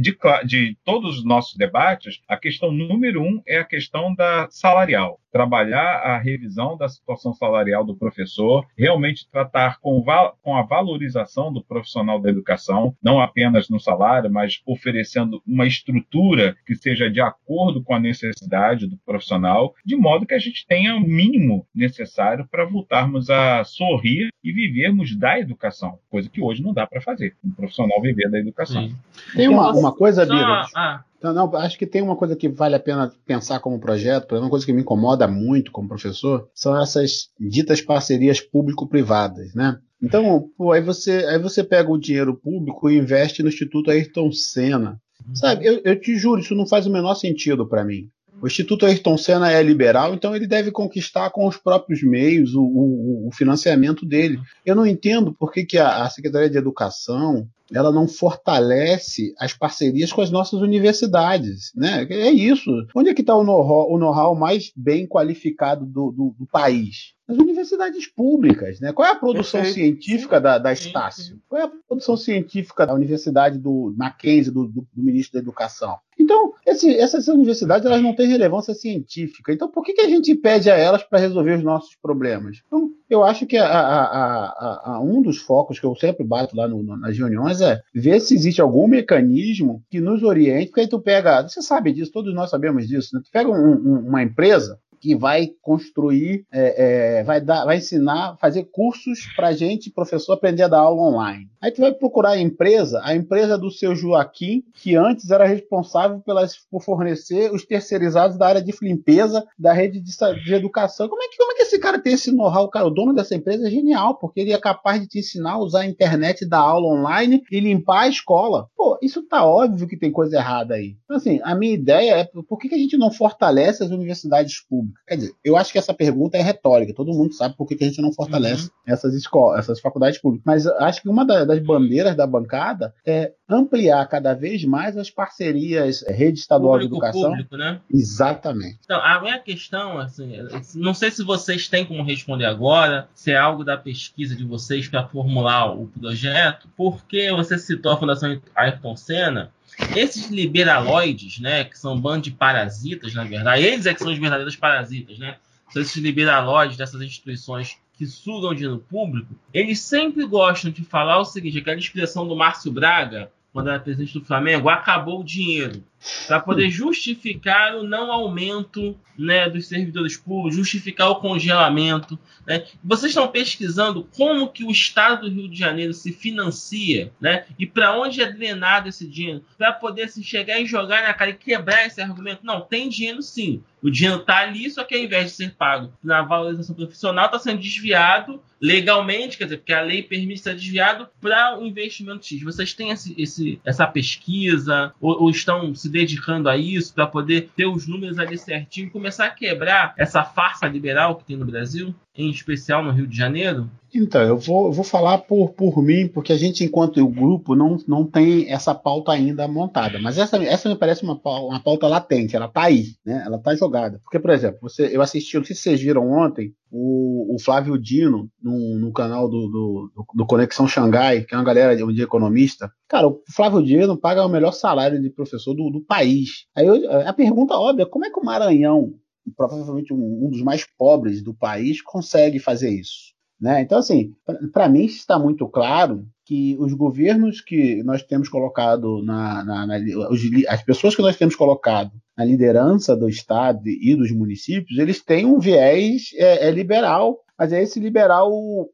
de, de todos os nossos debates, a questão número um é a questão da salarial trabalhar a revisão da situação salarial do professor, realmente tratar com, com, a valorização do profissional da educação, não apenas no salário, mas oferecendo uma estrutura que seja de acordo com a necessidade do profissional, de modo que a gente tenha o mínimo necessário para voltarmos a sorrir e vivermos da educação, coisa que hoje não dá para fazer, um profissional viver da educação. Sim. Tem uma, uma coisa, Bira, ah, não, não, acho que tem uma coisa que vale a pena pensar como projeto, uma coisa que me incomoda muito como professor, são essas ditas parcerias público-privadas, né? Então, pô, aí você, aí você pega o dinheiro público e investe no Instituto Ayrton Senna. Sabe, eu, eu te juro, isso não faz o menor sentido para mim. O Instituto Ayrton Senna é liberal, então ele deve conquistar com os próprios meios o, o, o financiamento dele. Eu não entendo por que, que a, a Secretaria de Educação ela não fortalece as parcerias com as nossas universidades, né? É isso. Onde é que está o know-how know mais bem qualificado do, do, do, país? Nas universidades públicas, né? Qual é a produção Perfeito. científica da, da Estácio? Qual é a produção científica da Universidade do Mackenzie, do, do, do ministro da Educação? Então, esse, essas universidades elas não têm relevância científica. Então, por que, que a gente pede a elas para resolver os nossos problemas? Então, eu acho que a, a, a, um dos focos que eu sempre bato lá no, nas reuniões é ver se existe algum mecanismo que nos oriente, porque aí tu pega, você sabe disso, todos nós sabemos disso, né? tu pega um, um, uma empresa que vai construir, é, é, vai, dar, vai ensinar, fazer cursos para gente, professor, aprender a dar aula online. Aí tu vai procurar a empresa, a empresa do seu Joaquim, que antes era responsável pelas, por fornecer os terceirizados da área de limpeza da rede de, de educação. Como é, que, como é que esse cara tem esse know-how? O dono dessa empresa é genial, porque ele é capaz de te ensinar a usar a internet, dar aula online e limpar a escola. Pô, isso tá óbvio que tem coisa errada aí. Então, assim, a minha ideia é por que, que a gente não fortalece as universidades públicas? Quer dizer, eu acho que essa pergunta é retórica. Todo mundo sabe por que, a gente não fortalece uhum. essas escolas, essas faculdades públicas. Mas acho que uma das bandeiras da bancada é ampliar cada vez mais as parcerias é, rede estadual público, de educação. Público, né? Exatamente. Então, a minha questão, assim, não sei se vocês têm como responder agora, se é algo da pesquisa de vocês para formular o projeto, porque você citou a Fundação Ayrton Senna, esses liberaloides, né, que são bando de parasitas, na verdade, eles é que são os verdadeiros parasitas, né? São esses liberaloides dessas instituições que sugam dinheiro público, eles sempre gostam de falar o seguinte, aquela expressão do Márcio Braga, quando era presidente do Flamengo, acabou o dinheiro para poder justificar o não aumento né, dos servidores públicos, justificar o congelamento. Né? Vocês estão pesquisando como que o Estado do Rio de Janeiro se financia né? e para onde é drenado esse dinheiro, para poder se chegar e jogar na cara e quebrar esse argumento. Não, tem dinheiro sim. O dinheiro está ali, só que ao invés de ser pago na valorização profissional, está sendo desviado legalmente, quer dizer, porque a lei permite ser desviado para o investimento X. Vocês têm esse, esse, essa pesquisa ou, ou estão se dedicando a isso para poder ter os números ali certinho e começar a quebrar essa farsa liberal que tem no Brasil, em especial no Rio de Janeiro? Então, eu vou, eu vou falar por, por mim, porque a gente, enquanto grupo, não, não tem essa pauta ainda montada. Mas essa, essa me parece uma, uma pauta latente, ela tá aí, né? Ela tá jogada. Porque, por exemplo, você, eu assisti, não sei se vocês viram ontem, o, o Flávio Dino, no, no canal do, do, do, Conexão Xangai, que é uma galera de, de economista. Cara, o Flávio Dino paga o melhor salário de professor do, do país. Aí eu, a pergunta óbvia, como é que o Maranhão, provavelmente um, um dos mais pobres do país, consegue fazer isso? Né? Então, assim, para mim está muito claro que os governos que nós temos colocado na, na, na os, as pessoas que nós temos colocado na liderança do Estado e dos municípios, eles têm um viés é, é liberal mas é esse liberal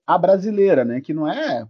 a brasileira, né? Que não é.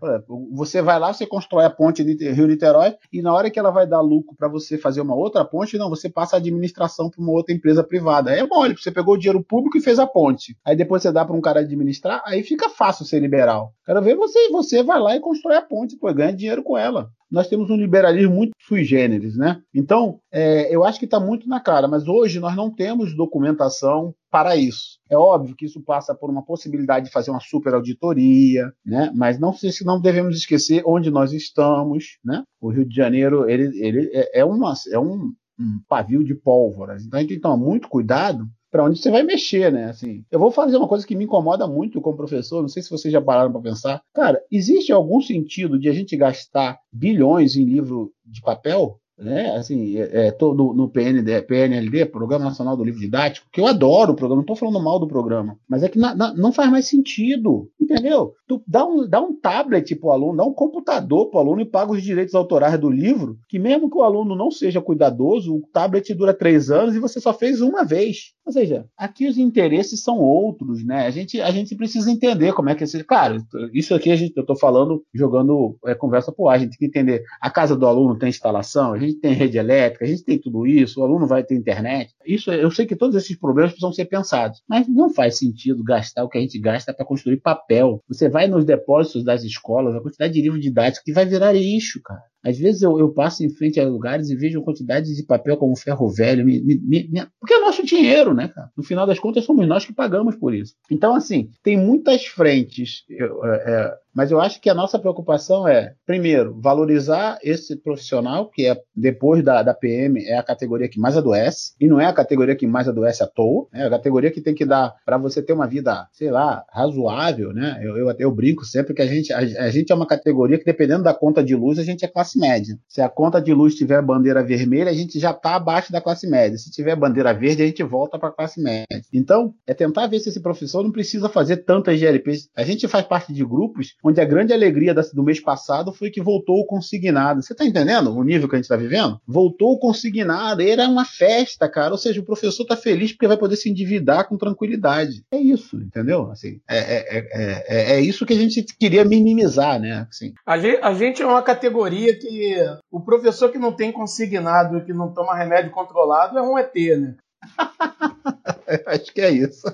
Você vai lá, você constrói a ponte Rio-Niterói e na hora que ela vai dar lucro para você fazer uma outra ponte, não, você passa a administração para uma outra empresa privada. É mole, você pegou o dinheiro público e fez a ponte. Aí depois você dá para um cara administrar, aí fica fácil ser liberal. Quero ver você, você vai lá e constrói a ponte, pô, ganha dinheiro com ela nós temos um liberalismo muito sui generis, né? Então, é, eu acho que está muito na cara, mas hoje nós não temos documentação para isso. É óbvio que isso passa por uma possibilidade de fazer uma super auditoria, né? Mas não, não devemos esquecer onde nós estamos, né? O Rio de Janeiro ele, ele é, é, uma, é um, um pavio de pólvora. Então a gente tem que tomar muito cuidado para onde você vai mexer, né? Assim, eu vou fazer uma coisa que me incomoda muito como professor, não sei se vocês já pararam para pensar. Cara, existe algum sentido de a gente gastar bilhões em livro de papel? né? Assim, é, é, tô no, no PND, PNLD, Programa Nacional do Livro Didático, que eu adoro o programa, não estou falando mal do programa, mas é que na, na, não faz mais sentido, entendeu? Tu dá um, dá um tablet para o aluno, dá um computador para o aluno e paga os direitos autorais do livro, que mesmo que o aluno não seja cuidadoso, o tablet dura três anos e você só fez uma vez. Ou seja, aqui os interesses são outros, né? A gente, a gente precisa entender como é que é. Claro, isso aqui a gente, eu estou falando, jogando é, conversa por ar, a gente tem que entender. A casa do aluno tem instalação, a gente tem rede elétrica, a gente tem tudo isso, o aluno vai ter internet. Isso, eu sei que todos esses problemas precisam ser pensados, mas não faz sentido gastar o que a gente gasta para construir papel. Você vai nos depósitos das escolas, a quantidade de livro didático que vai virar lixo, cara. Às vezes eu, eu, passo em frente a lugares e vejo quantidade de papel como ferro velho, me, me, me, porque é nosso dinheiro, né, cara? No final das contas, somos nós que pagamos por isso. Então, assim, tem muitas frentes. Eu, é, é mas eu acho que a nossa preocupação é, primeiro, valorizar esse profissional, que é depois da, da PM, é a categoria que mais adoece, e não é a categoria que mais adoece à toa, é a categoria que tem que dar para você ter uma vida, sei lá, razoável, né? Eu, eu, eu brinco sempre que a gente, a, a, gente é uma categoria que, dependendo da conta de luz, a gente é classe média. Se a conta de luz tiver bandeira vermelha, a gente já está abaixo da classe média. Se tiver bandeira verde, a gente volta para a classe média. Então, é tentar ver se esse professor não precisa fazer tantas GLPs. A gente faz parte de grupos onde a grande alegria do mês passado foi que voltou o consignado. Você está entendendo o nível que a gente está vivendo? Voltou o consignado, era uma festa, cara. Ou seja, o professor está feliz porque vai poder se endividar com tranquilidade. É isso, entendeu? Assim, é, é, é, é, isso que a gente queria minimizar, né? Assim. A, gente, a gente é uma categoria que o professor que não tem consignado e que não toma remédio controlado é um ET, né? Acho que é isso.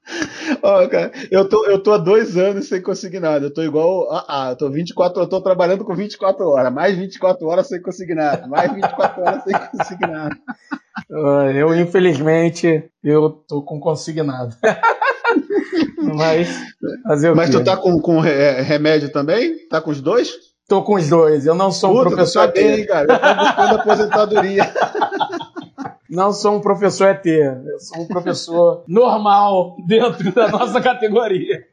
Ó, cara, eu tô, eu tô há dois anos sem consignado. Eu tô igual. Ah, ah, eu tô 24, eu tô trabalhando com 24 horas, mais 24 horas sem consignado, mais 24 horas sem consignado. Eu, infelizmente, eu tô com consignado. mas, mas tu tá com, com remédio também? Tá com os dois? Tô com os dois. Eu não sou Puta, um professor. Tá bem, cara. Eu tô buscando aposentadoria. Não sou um professor ET, eu sou um professor normal dentro da nossa categoria.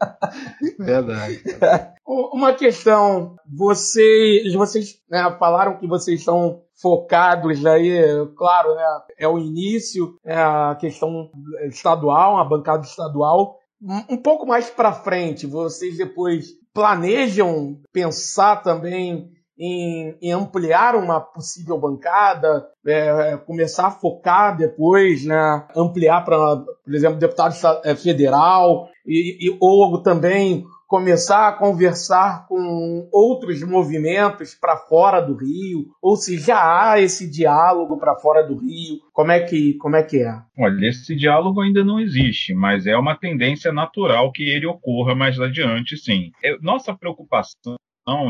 Verdade. Uma questão, vocês, vocês né, falaram que vocês estão focados aí, claro, né, é o início, é a questão estadual, a bancada estadual. Um pouco mais para frente, vocês depois planejam pensar também em, em ampliar uma possível bancada, é, é começar a focar depois, né, ampliar para, por exemplo, deputado é, federal, e, e, ou também começar a conversar com outros movimentos para fora do Rio, ou se já há esse diálogo para fora do Rio, como é que como é que é? Olha, esse diálogo ainda não existe, mas é uma tendência natural que ele ocorra mais adiante, sim. É, nossa preocupação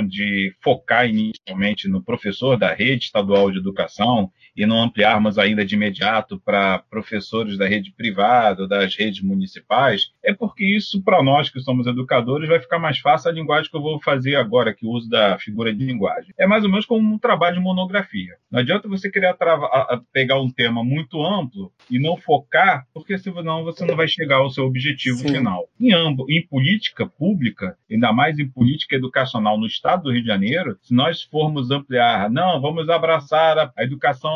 de focar inicialmente no professor da rede estadual de educação e não ampliarmos ainda de imediato para professores da rede privada, das redes municipais, é porque isso, para nós que somos educadores, vai ficar mais fácil a linguagem que eu vou fazer agora, que uso da figura de linguagem. É mais ou menos como um trabalho de monografia. Não adianta você querer pegar um tema muito amplo e não focar, porque senão você não vai chegar ao seu objetivo Sim. final. Em, ambos, em política pública, ainda mais em política educacional no estado do Rio de Janeiro, se nós formos ampliar, não, vamos abraçar a, a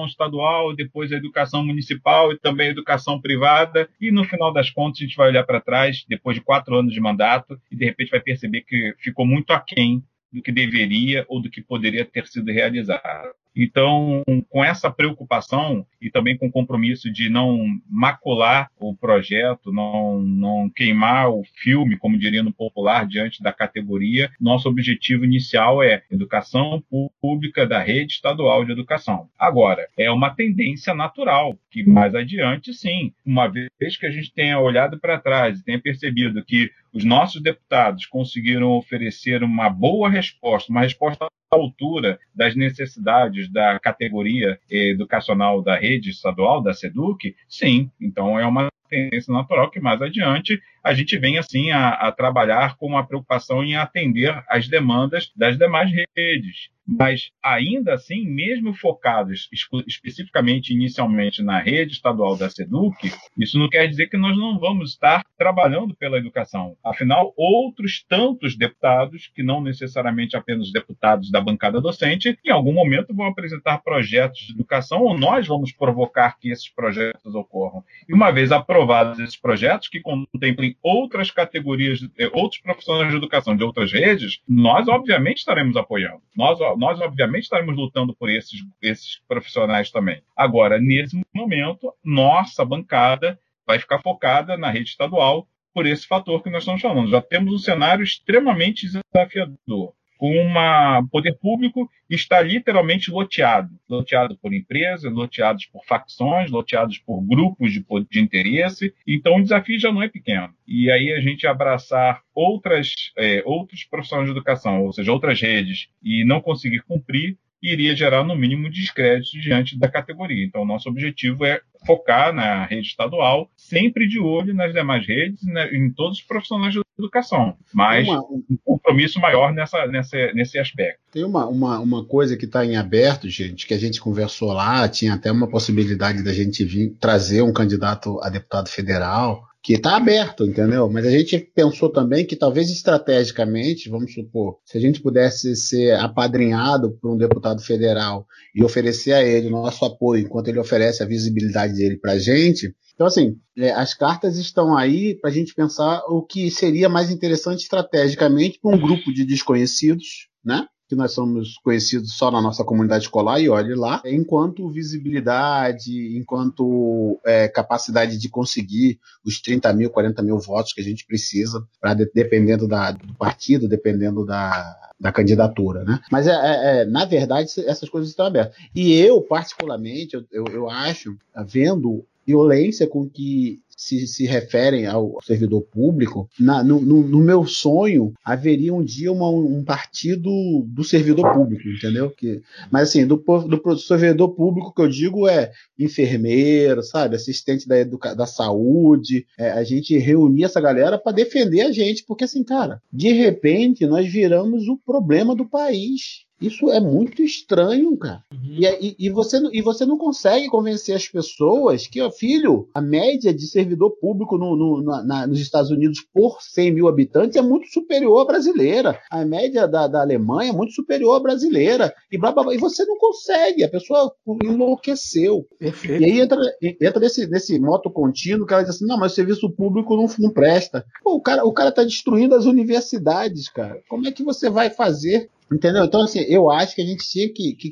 estadual, depois a educação municipal e também a educação privada, e no final das contas a gente vai olhar para trás, depois de quatro anos de mandato, e de repente vai perceber que ficou muito aquém do que deveria ou do que poderia ter sido realizado. Então, com essa preocupação e também com o compromisso de não macular o projeto, não, não queimar o filme, como diria no popular, diante da categoria, nosso objetivo inicial é educação pública da rede estadual de educação. Agora, é uma tendência natural que mais adiante, sim, uma vez que a gente tenha olhado para trás e tenha percebido que os nossos deputados conseguiram oferecer uma boa resposta, uma resposta à altura das necessidades da categoria educacional da rede estadual, da SEDUC, sim. Então é uma tendência natural que mais adiante a gente vem assim a, a trabalhar com uma preocupação em atender às demandas das demais redes. Mas ainda assim, mesmo focados especificamente inicialmente na rede estadual da SEDUC, isso não quer dizer que nós não vamos estar trabalhando pela educação. Afinal, outros tantos deputados, que não necessariamente apenas deputados da bancada docente, em algum momento vão apresentar projetos de educação ou nós vamos provocar que esses projetos ocorram. E uma vez aprovados esses projetos, que contemplem outras categorias, eh, outros profissionais de educação de outras redes, nós obviamente estaremos apoiando. Nós, nós obviamente estaremos lutando por esses, esses profissionais também. Agora, nesse momento, nossa bancada vai ficar focada na rede estadual por esse fator que nós estamos falando. Já temos um cenário extremamente desafiador com um poder público está literalmente loteado, loteado por empresas, loteados por facções, loteados por grupos de, de interesse. Então o desafio já não é pequeno. E aí a gente abraçar outras, é, outros profissionais de educação, ou seja, outras redes, e não conseguir cumprir, iria gerar, no mínimo, descrédito diante da categoria. Então, nosso objetivo é focar na rede estadual, sempre de olho nas demais redes, né, em todos os profissionais de educação, mas uma, um compromisso maior nessa, nessa, nesse aspecto. Tem uma, uma, uma coisa que está em aberto, gente, que a gente conversou lá, tinha até uma possibilidade da gente vir trazer um candidato a deputado federal, que está aberto, entendeu? Mas a gente pensou também que talvez estrategicamente, vamos supor, se a gente pudesse ser apadrinhado por um deputado federal e oferecer a ele o nosso apoio enquanto ele oferece a visibilidade dele para a gente. Então, assim, é, as cartas estão aí para a gente pensar o que seria mais interessante estrategicamente para um grupo de desconhecidos, né? Que nós somos conhecidos só na nossa comunidade escolar, e olhe lá, enquanto visibilidade, enquanto é, capacidade de conseguir os 30 mil, 40 mil votos que a gente precisa, pra, dependendo da, do partido, dependendo da, da candidatura, né? Mas, é, é, é, na verdade, essas coisas estão abertas. E eu, particularmente, eu, eu, eu acho, vendo violência com que se, se referem ao servidor público, na, no, no, no, meu sonho haveria um dia uma, um partido do servidor público, entendeu? Que, mas assim, do, do servidor público que eu digo é enfermeiro, sabe, assistente da, educa da saúde, é, a gente reunir essa galera para defender a gente, porque assim, cara, de repente nós viramos o problema do país. Isso é muito estranho, cara. Uhum. E, e, e, você, e você não consegue convencer as pessoas que, ó, filho, a média de servidor público no, no, na, nos Estados Unidos por 100 mil habitantes é muito superior à brasileira. A média da, da Alemanha é muito superior à brasileira. E, blá, blá, blá, e você não consegue. A pessoa enlouqueceu. Perfeito. E aí entra, entra nesse, nesse moto contínuo que ela diz assim: não, mas o serviço público não, não presta. Pô, o cara, o cara tá destruindo as universidades, cara. Como é que você vai fazer Entendeu? Então, assim, eu acho que a gente tinha que, que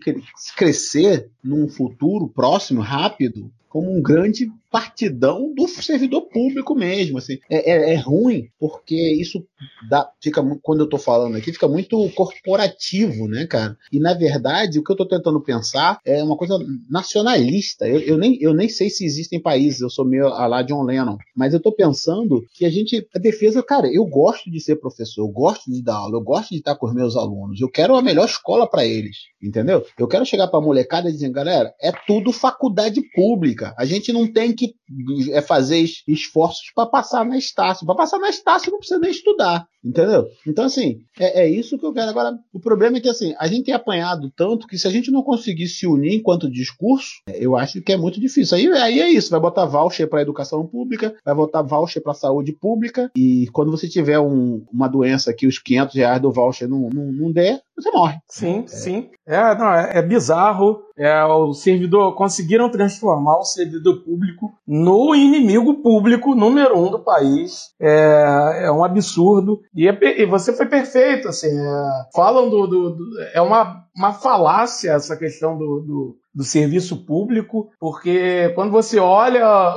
crescer num futuro próximo, rápido, como um grande partidão do servidor público mesmo. Assim. É, é, é ruim, porque isso dá, fica, quando eu estou falando aqui, fica muito corporativo, né, cara? E na verdade, o que eu estou tentando pensar é uma coisa nacionalista. Eu, eu, nem, eu nem sei se existem países, eu sou meio a lá John Lennon, mas eu estou pensando que a gente, a defesa, cara, eu gosto de ser professor, eu gosto de dar aula, eu gosto de estar com os meus alunos, eu quero a melhor escola para eles, entendeu? Eu quero chegar para a molecada e dizer, galera, é tudo faculdade pública. A gente não tem que é fazer esforços para passar na Estácio. Para passar na Estácio não precisa nem estudar, entendeu? Então, assim, é, é, isso que eu quero. Agora, o problema é que, assim, a gente tem apanhado tanto que se a gente não conseguir se unir enquanto discurso, eu acho que é muito difícil. Aí, aí é isso, vai botar voucher para educação pública, vai botar voucher para saúde pública, e quando você tiver um, uma doença que os 500 reais do voucher não, não, não der, você morre. Sim, é. sim. É, não, é, é bizarro. É, o servidor conseguiram transformar o servidor público no inimigo público número um do país. É, é um absurdo. E, é, e você foi perfeito, assim. É, falam do, do, do, É uma, uma falácia essa questão do, do, do serviço público, porque quando você olha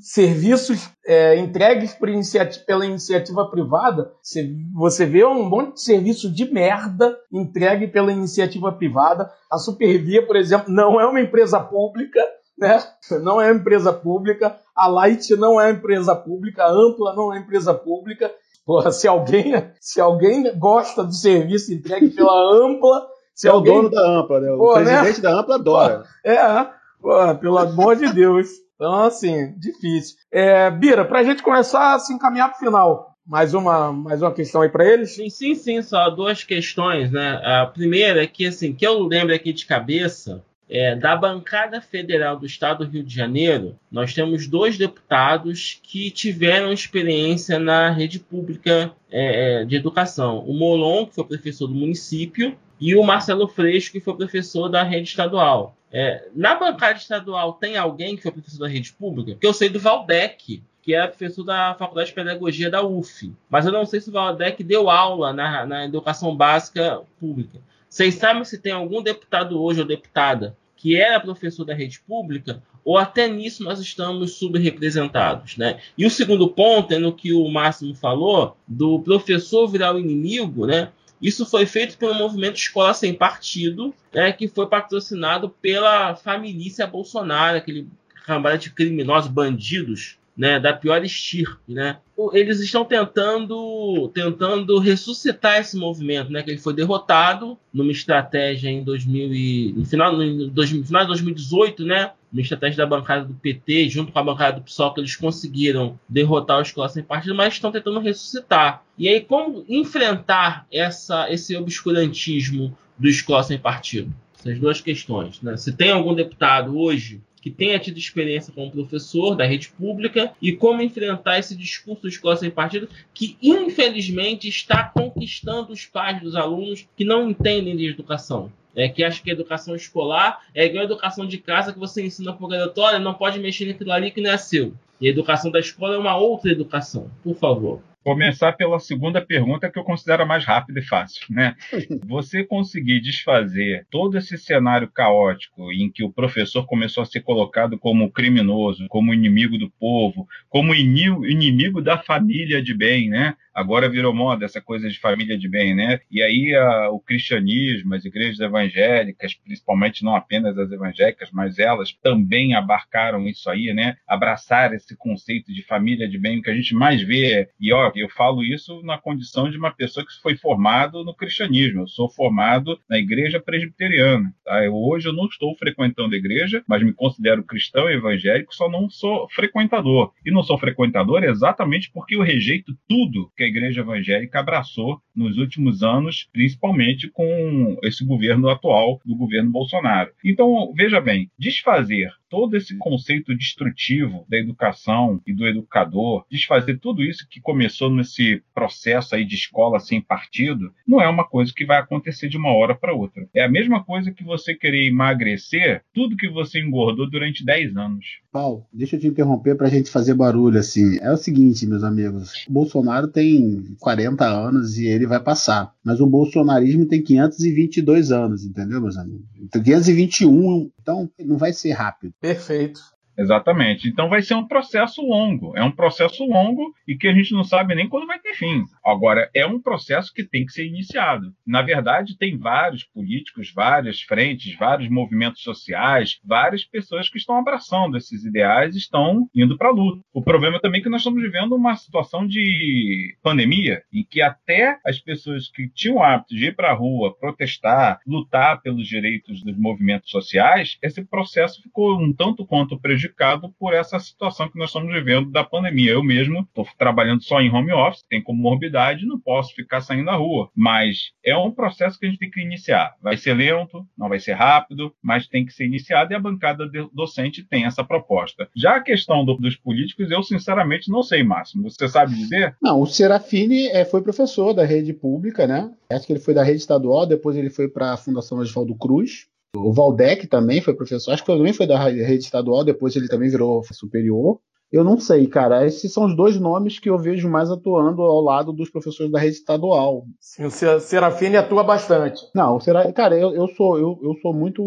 serviços é, entregues iniciativa, pela iniciativa privada, você, você vê um monte de serviço de merda entregue pela iniciativa privada. A Supervia, por exemplo, não é uma empresa pública, né? Não é uma empresa pública. A Light não é uma empresa pública. A Ampla não é uma empresa pública. Porra, se alguém, se alguém gosta do serviço entregue pela Ampla, se é alguém... o dono da Ampla, né? O Pô, presidente né? da Ampla adora. Pô, é, pô, pelo amor de Deus. Então, assim, difícil. É, Bira, para a gente começar a se encaminhar para o final, mais uma, mais uma questão aí para eles? Sim, sim, sim, só duas questões, né? A primeira é que, assim, que eu lembro aqui de cabeça, é, da bancada federal do estado do Rio de Janeiro, nós temos dois deputados que tiveram experiência na rede pública é, é de educação. O Molon, que foi professor do município, e o Marcelo Freixo, que foi professor da rede estadual. É, na bancada estadual tem alguém que foi professor da rede pública? Porque eu sei do Valdec, que era professor da Faculdade de Pedagogia da UF. Mas eu não sei se o Valdec deu aula na, na educação básica pública. Vocês sabem se tem algum deputado hoje ou deputada que era professor da rede pública, ou até nisso nós estamos subrepresentados. Né? E o segundo ponto é no que o Máximo falou, do professor virar o inimigo, né? Isso foi feito pelo movimento Escola Sem Partido, né, que foi patrocinado pela família Bolsonaro, aquele cambada de criminosos, bandidos, né, da pior estirpe, né? Eles estão tentando tentando ressuscitar esse movimento, né? Que ele foi derrotado numa estratégia em 2000 e, no final, no 2000, final de 2018, né? Uma estratégia da bancada do PT junto com a bancada do PSOL que eles conseguiram derrotar os Escola Sem Partido, mas estão tentando ressuscitar. E aí como enfrentar essa esse obscurantismo do Escola Sem Partido? Essas duas questões, né? Se tem algum deputado hoje que tenha tido experiência como professor da rede pública e como enfrentar esse discurso escola sem partido que, infelizmente, está conquistando os pais dos alunos que não entendem de educação. É, que acham que a educação escolar é igual a educação de casa que você ensina para o não pode mexer naquilo ali que não é seu. E a educação da escola é uma outra educação. Por favor. Começar pela segunda pergunta que eu considero a mais rápida e fácil, né? Você conseguir desfazer todo esse cenário caótico em que o professor começou a ser colocado como criminoso, como inimigo do povo, como inimigo da família de bem, né? Agora virou moda essa coisa de família de bem, né? E aí a, o cristianismo, as igrejas evangélicas, principalmente não apenas as evangélicas, mas elas também abarcaram isso aí, né? Abraçar esse conceito de família de bem, o que a gente mais vê, e ó, eu falo isso na condição de uma pessoa que foi formado no cristianismo, eu sou formado na igreja presbiteriana, tá? Eu, hoje eu não estou frequentando a igreja, mas me considero cristão evangélico, só não sou frequentador. E não sou frequentador exatamente porque eu rejeito tudo que a igreja evangélica abraçou nos últimos anos, principalmente com esse governo atual do governo Bolsonaro. Então, veja bem, desfazer todo esse conceito destrutivo da educação e do educador, desfazer tudo isso que começou nesse processo aí de escola sem partido, não é uma coisa que vai acontecer de uma hora para outra. É a mesma coisa que você querer emagrecer tudo que você engordou durante 10 anos. Paulo, deixa eu te interromper para a gente fazer barulho assim. É o seguinte, meus amigos, o Bolsonaro tem 40 anos e ele vai passar, mas o bolsonarismo tem 522 anos, entendeu, meus amigos? 521, então não vai ser rápido. Perfeito. Exatamente. Então vai ser um processo longo. É um processo longo e que a gente não sabe nem quando vai ter fim. Agora, é um processo que tem que ser iniciado. Na verdade, tem vários políticos, várias frentes, vários movimentos sociais, várias pessoas que estão abraçando esses ideais e estão indo para a luta. O problema também é que nós estamos vivendo uma situação de pandemia em que até as pessoas que tinham o hábito de ir para a rua, protestar, lutar pelos direitos dos movimentos sociais, esse processo ficou um tanto quanto prejudicado prejudicado por essa situação que nós estamos vivendo da pandemia. Eu mesmo estou trabalhando só em home office, tenho comorbidade, não posso ficar saindo na rua. Mas é um processo que a gente tem que iniciar. Vai ser lento, não vai ser rápido, mas tem que ser iniciado e a bancada docente tem essa proposta. Já a questão do, dos políticos, eu sinceramente não sei, Máximo. Você sabe dizer? Não, o Serafini é, foi professor da rede pública, né? Acho que ele foi da rede estadual, depois ele foi para a Fundação Oswaldo Cruz. O Valdec também foi professor, acho que também foi da rede estadual, depois ele também virou superior. Eu não sei, cara. Esses são os dois nomes que eu vejo mais atuando ao lado dos professores da rede estadual. Sim, o Serafine atua bastante. Não, o Serafine, cara, eu, eu sou eu, eu sou muito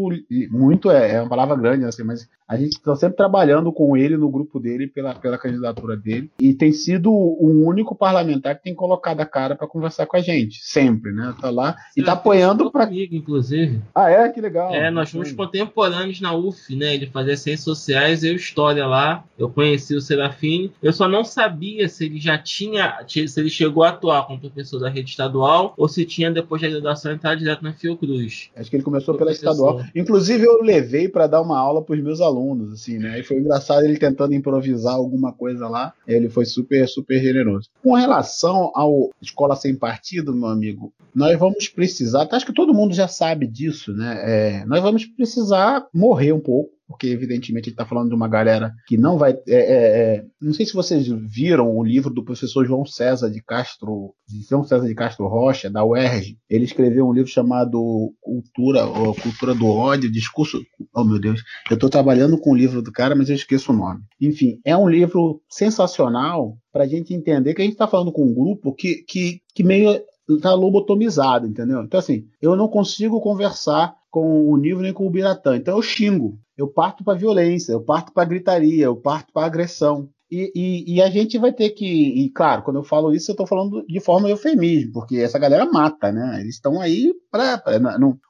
muito é, é uma palavra grande assim, mas a gente está sempre trabalhando com ele no grupo dele pela, pela candidatura dele e tem sido o único parlamentar que tem colocado a cara para conversar com a gente, sempre, né? Tá lá e tá apoiando para comigo, inclusive. Ah, é que legal. É, nós fomos contemporâneos na UF, né? Ele fazia ciências sociais, eu história lá. Eu conheci o Serafine. Eu só não sabia se ele já tinha, se ele chegou a atuar como professor da rede estadual ou se tinha depois da graduação entrar direto na Fiocruz. Acho que ele começou pela professor. estadual. Inclusive eu levei para dar uma aula para os meus alunos alunos, assim, né? E foi engraçado ele tentando improvisar alguma coisa lá. Ele foi super, super generoso. Com relação ao escola sem partido, meu amigo, nós vamos precisar, acho que todo mundo já sabe disso, né? É, nós vamos precisar morrer um pouco porque evidentemente ele está falando de uma galera que não vai. É, é, é, não sei se vocês viram o livro do professor João César de Castro, João César de Castro Rocha, da UERJ. Ele escreveu um livro chamado Cultura, Cultura do Ódio, Discurso. Oh meu Deus, eu estou trabalhando com o livro do cara, mas eu esqueço o nome. Enfim, é um livro sensacional para a gente entender que a gente está falando com um grupo que, que, que meio está lobotomizado, entendeu? Então, assim, eu não consigo conversar com o Nível nem com o Biratã. Então eu xingo eu parto para violência, eu parto para gritaria, eu parto para agressão. E, e, e, a gente vai ter que, e claro, quando eu falo isso, eu estou falando de forma eufemismo, porque essa galera mata, né? Eles estão aí para.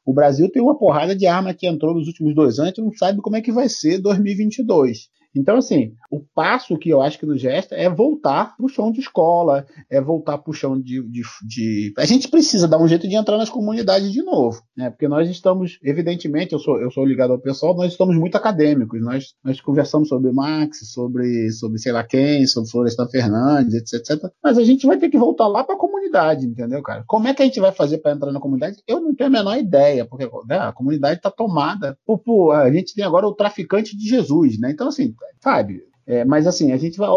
O Brasil tem uma porrada de arma que entrou nos últimos dois anos, não sabe como é que vai ser 2022. Então, assim, o passo que eu acho que nos gesta é voltar para o chão de escola, é voltar para o chão de, de, de, A gente precisa dar um jeito de entrar nas comunidades de novo, né? Porque nós estamos, evidentemente, eu sou, eu sou ligado ao pessoal, nós estamos muito acadêmicos, nós, nós conversamos sobre Max, sobre, sobre sei lá quem, sobre Florestan Fernandes, etc, etc. Mas a gente vai ter que voltar lá para a comunidade, entendeu, cara? Como é que a gente vai fazer para entrar na comunidade? Eu não tenho a menor ideia, porque né, a comunidade está tomada. Por, por, a gente tem agora o traficante de Jesus, né? Então, assim, sabe? É, mas assim, a gente vai,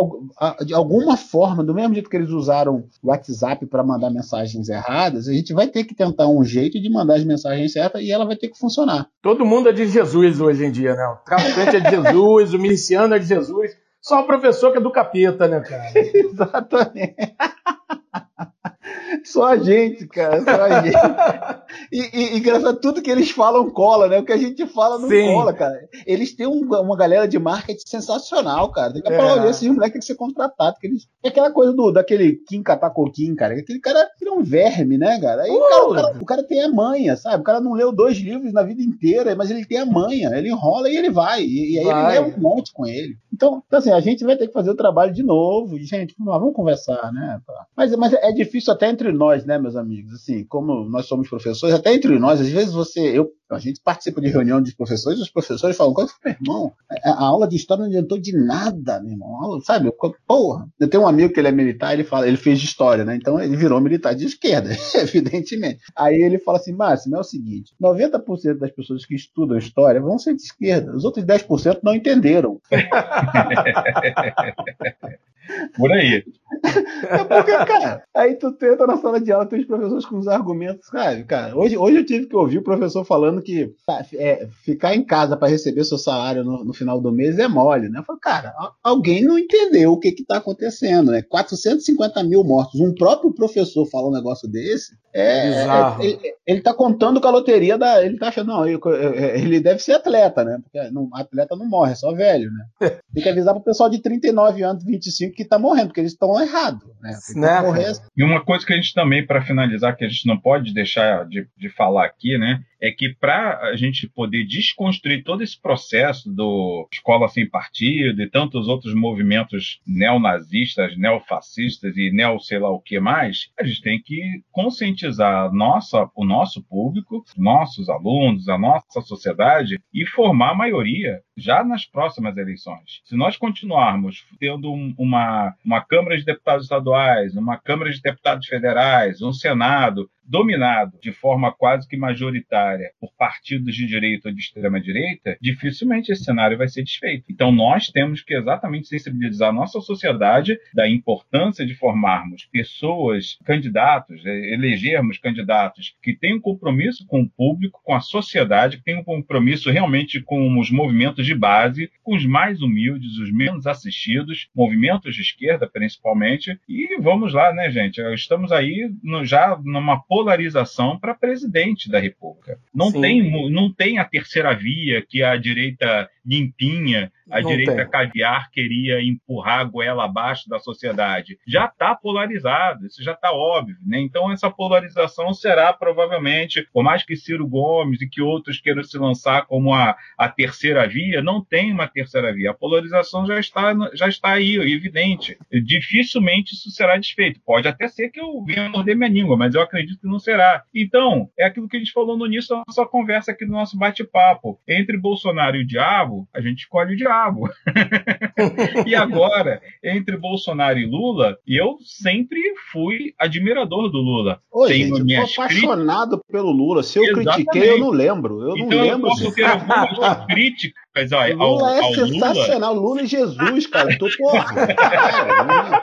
de alguma forma, do mesmo jeito que eles usaram o WhatsApp para mandar mensagens erradas, a gente vai ter que tentar um jeito de mandar as mensagens certas e ela vai ter que funcionar. Todo mundo é de Jesus hoje em dia, né? O traficante é de Jesus, o miliciano é de Jesus, só o professor que é do capeta, né, cara? Exatamente. Só a gente, cara, só a gente. E, e, engraçado, tudo que eles falam cola, né? O que a gente fala não Sim. cola, cara. Eles têm um, uma galera de marketing sensacional, cara. Tem que é. olhar esses moleques que ser contratado. Que eles... É aquela coisa do, daquele Kim Katakokin, cara. Aquele cara é um verme, né, cara? Aí uh! cara, o, cara, o, cara, tem a manha, sabe? O cara não leu dois livros na vida inteira, mas ele tem a manha. Ele enrola e ele vai. E, e aí vai. ele leva um monte com ele. Então, então, assim, a gente vai ter que fazer o trabalho de novo. Gente, vamos conversar, né? Mas, mas é difícil até entre nós, né, meus amigos? Assim, como nós somos professores, até entre nós, às vezes você, eu, a gente participa de reunião de professores, os professores falam, meu irmão, a, a, aula de história não adiantou de nada, meu irmão. Aula, sabe? Porra. Eu tenho um amigo que ele é militar, ele fala, ele fez história, né? Então ele virou militar de esquerda, evidentemente. Aí ele fala assim, Márcio, é o seguinte: 90% das pessoas que estudam história vão ser de esquerda, os outros 10% não entenderam. Por aí. É porque, cara, aí tu tenta na sala de aula, tem os professores com os argumentos, cara, cara, hoje, hoje eu tive que ouvir o professor falando que tá, é, ficar em casa para receber seu salário no, no, final do mês é mole, né? Eu falei, cara, alguém não entendeu o que que tá acontecendo, né? 450 mil mortos, um próprio professor falar um negócio desse, é, é, é ele, ele tá contando com a loteria da, ele tá achando, não, ele, ele deve ser atleta, né? Porque não, atleta não morre, é só velho, né? Tem que avisar pro pessoal de 39 anos, 25 que tá morrendo, porque eles estão errados. Né? né? Morrer... E uma coisa que a gente também, para finalizar, que a gente não pode deixar de, de falar aqui, né? É que para a gente poder desconstruir todo esse processo do escola sem partido e tantos outros movimentos neonazistas, neofascistas e neo sei lá o que mais, a gente tem que conscientizar nossa, o nosso público, nossos alunos, a nossa sociedade e formar a maioria já nas próximas eleições. Se nós continuarmos tendo uma, uma Câmara de Deputados Estaduais, uma Câmara de Deputados Federais, um Senado dominado de forma quase que majoritária por partidos de direita ou de extrema direita, dificilmente esse cenário vai ser desfeito. Então nós temos que exatamente sensibilizar a nossa sociedade da importância de formarmos pessoas, candidatos, é, elegermos candidatos que tenham compromisso com o público, com a sociedade, que tenham compromisso realmente com os movimentos de base, com os mais humildes, os menos assistidos, movimentos de esquerda principalmente. E vamos lá, né, gente? Estamos aí no, já numa polarização para presidente da República. Não tem, não tem a terceira via que a direita limpinha a Não direita tem. caviar queria empurrar a goela abaixo da sociedade. Já está polarizado, isso já está óbvio. Né? Então, essa polarização será provavelmente, por mais que Ciro Gomes e que outros queiram se lançar como a, a terceira via, não tem uma terceira via. A polarização já está, já está aí, evidente. Dificilmente isso será desfeito. Pode até ser que eu venha morder minha língua, mas eu acredito que não será. Então, é aquilo que a gente falou no início da nossa conversa aqui do nosso bate-papo. Entre Bolsonaro e o diabo, a gente escolhe o diabo. e agora, entre Bolsonaro e Lula, eu sempre fui admirador do Lula. Ô, Tenho gente, eu minhas tô apaixonado pelo Lula. Se eu Exatamente. critiquei, eu não lembro. Eu então não eu lembro. posso gente. ter algumas críticas ó, ao, Lula é ao Lula. sensacional. Lula e Jesus, cara. Tô porra. Cara,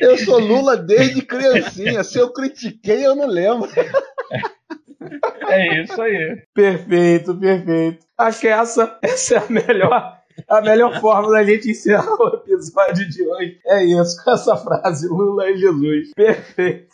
eu sou Lula desde criancinha. Se eu critiquei, eu não lembro. É isso aí. Perfeito, perfeito. Acho que essa, essa é a melhor, a melhor forma da gente encerrar o episódio de hoje. É isso, com essa frase, Lula é Jesus. Perfeito.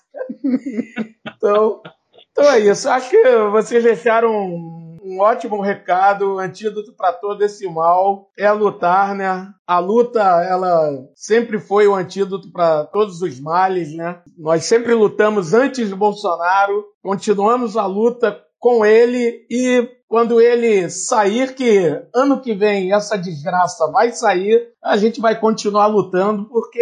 Então, então é isso. Acho que vocês deixaram um, um ótimo recado, antídoto para todo esse mal é lutar, né? A luta, ela sempre foi o antídoto para todos os males, né? Nós sempre lutamos antes do Bolsonaro, continuamos a luta com ele e quando ele sair, que ano que vem essa desgraça vai sair, a gente vai continuar lutando, porque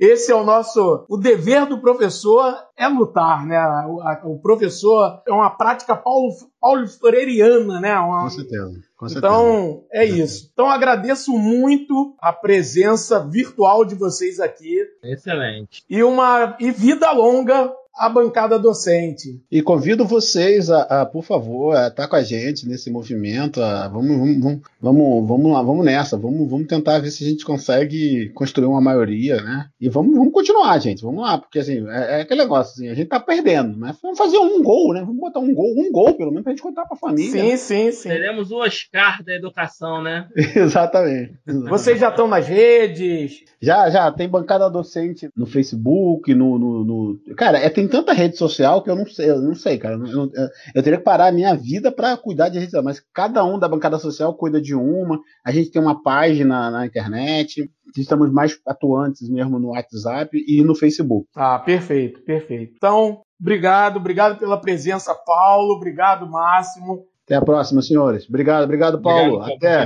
esse é o nosso. O dever do professor é lutar, né? O, a- o professor é uma prática paulo, paulo freiriana, né? Uma- Com certeza. Com certeza. então, é isso. Então, agradeço muito a presença virtual de vocês aqui Excelente. e uma e vida longa à bancada docente. E convido vocês a, a, por favor, a estar com a gente nesse movimento. a- vamos, vamos, vamos, vamos, vamos lá, vamos nessa. Vamos, vamos tentar ver se a gente consegue construir uma maioria, né? E vamos, vamos continuar, gente. Vamos lá, porque assim, é, é aquele negócio, assim, a gente tá perdendo, mas vamos fazer um gol, né? Vamos botar um gol, um gol, pelo menos, pra gente contar pra família. Sim, sim, sim. Teremos o Oscar da educação, né? Exatamente. Vocês já estão nas redes. Já, já, tem bancada docente no Facebook, no. no, no- Cara, é, tem tanta rede social que eu não sei, eu não sei, cara. Eu, eu- eu teria que parar a minha vida pra cuidar de rede social, mas cada um da bancada social cuida de uma. A gente tem uma página na internet, estamos mais atuantes mesmo no WhatsApp e no Facebook. Ah, perfeito, perfeito. Então, obrigado, obrigado pela presença, Paulo. Obrigado, Máximo. Até a próxima, senhores. Obrigado, obrigado, Paulo. Obrigado Até.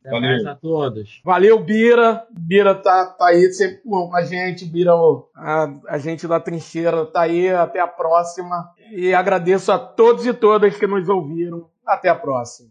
Até Valeu. mais a todos. Valeu, Bira. Bira tá, tá aí sempre com a gente. Bira, o- a, a gente da trincheira tá aí. Até a próxima. E agradeço a todos e todas que nos ouviram. Até a próxima.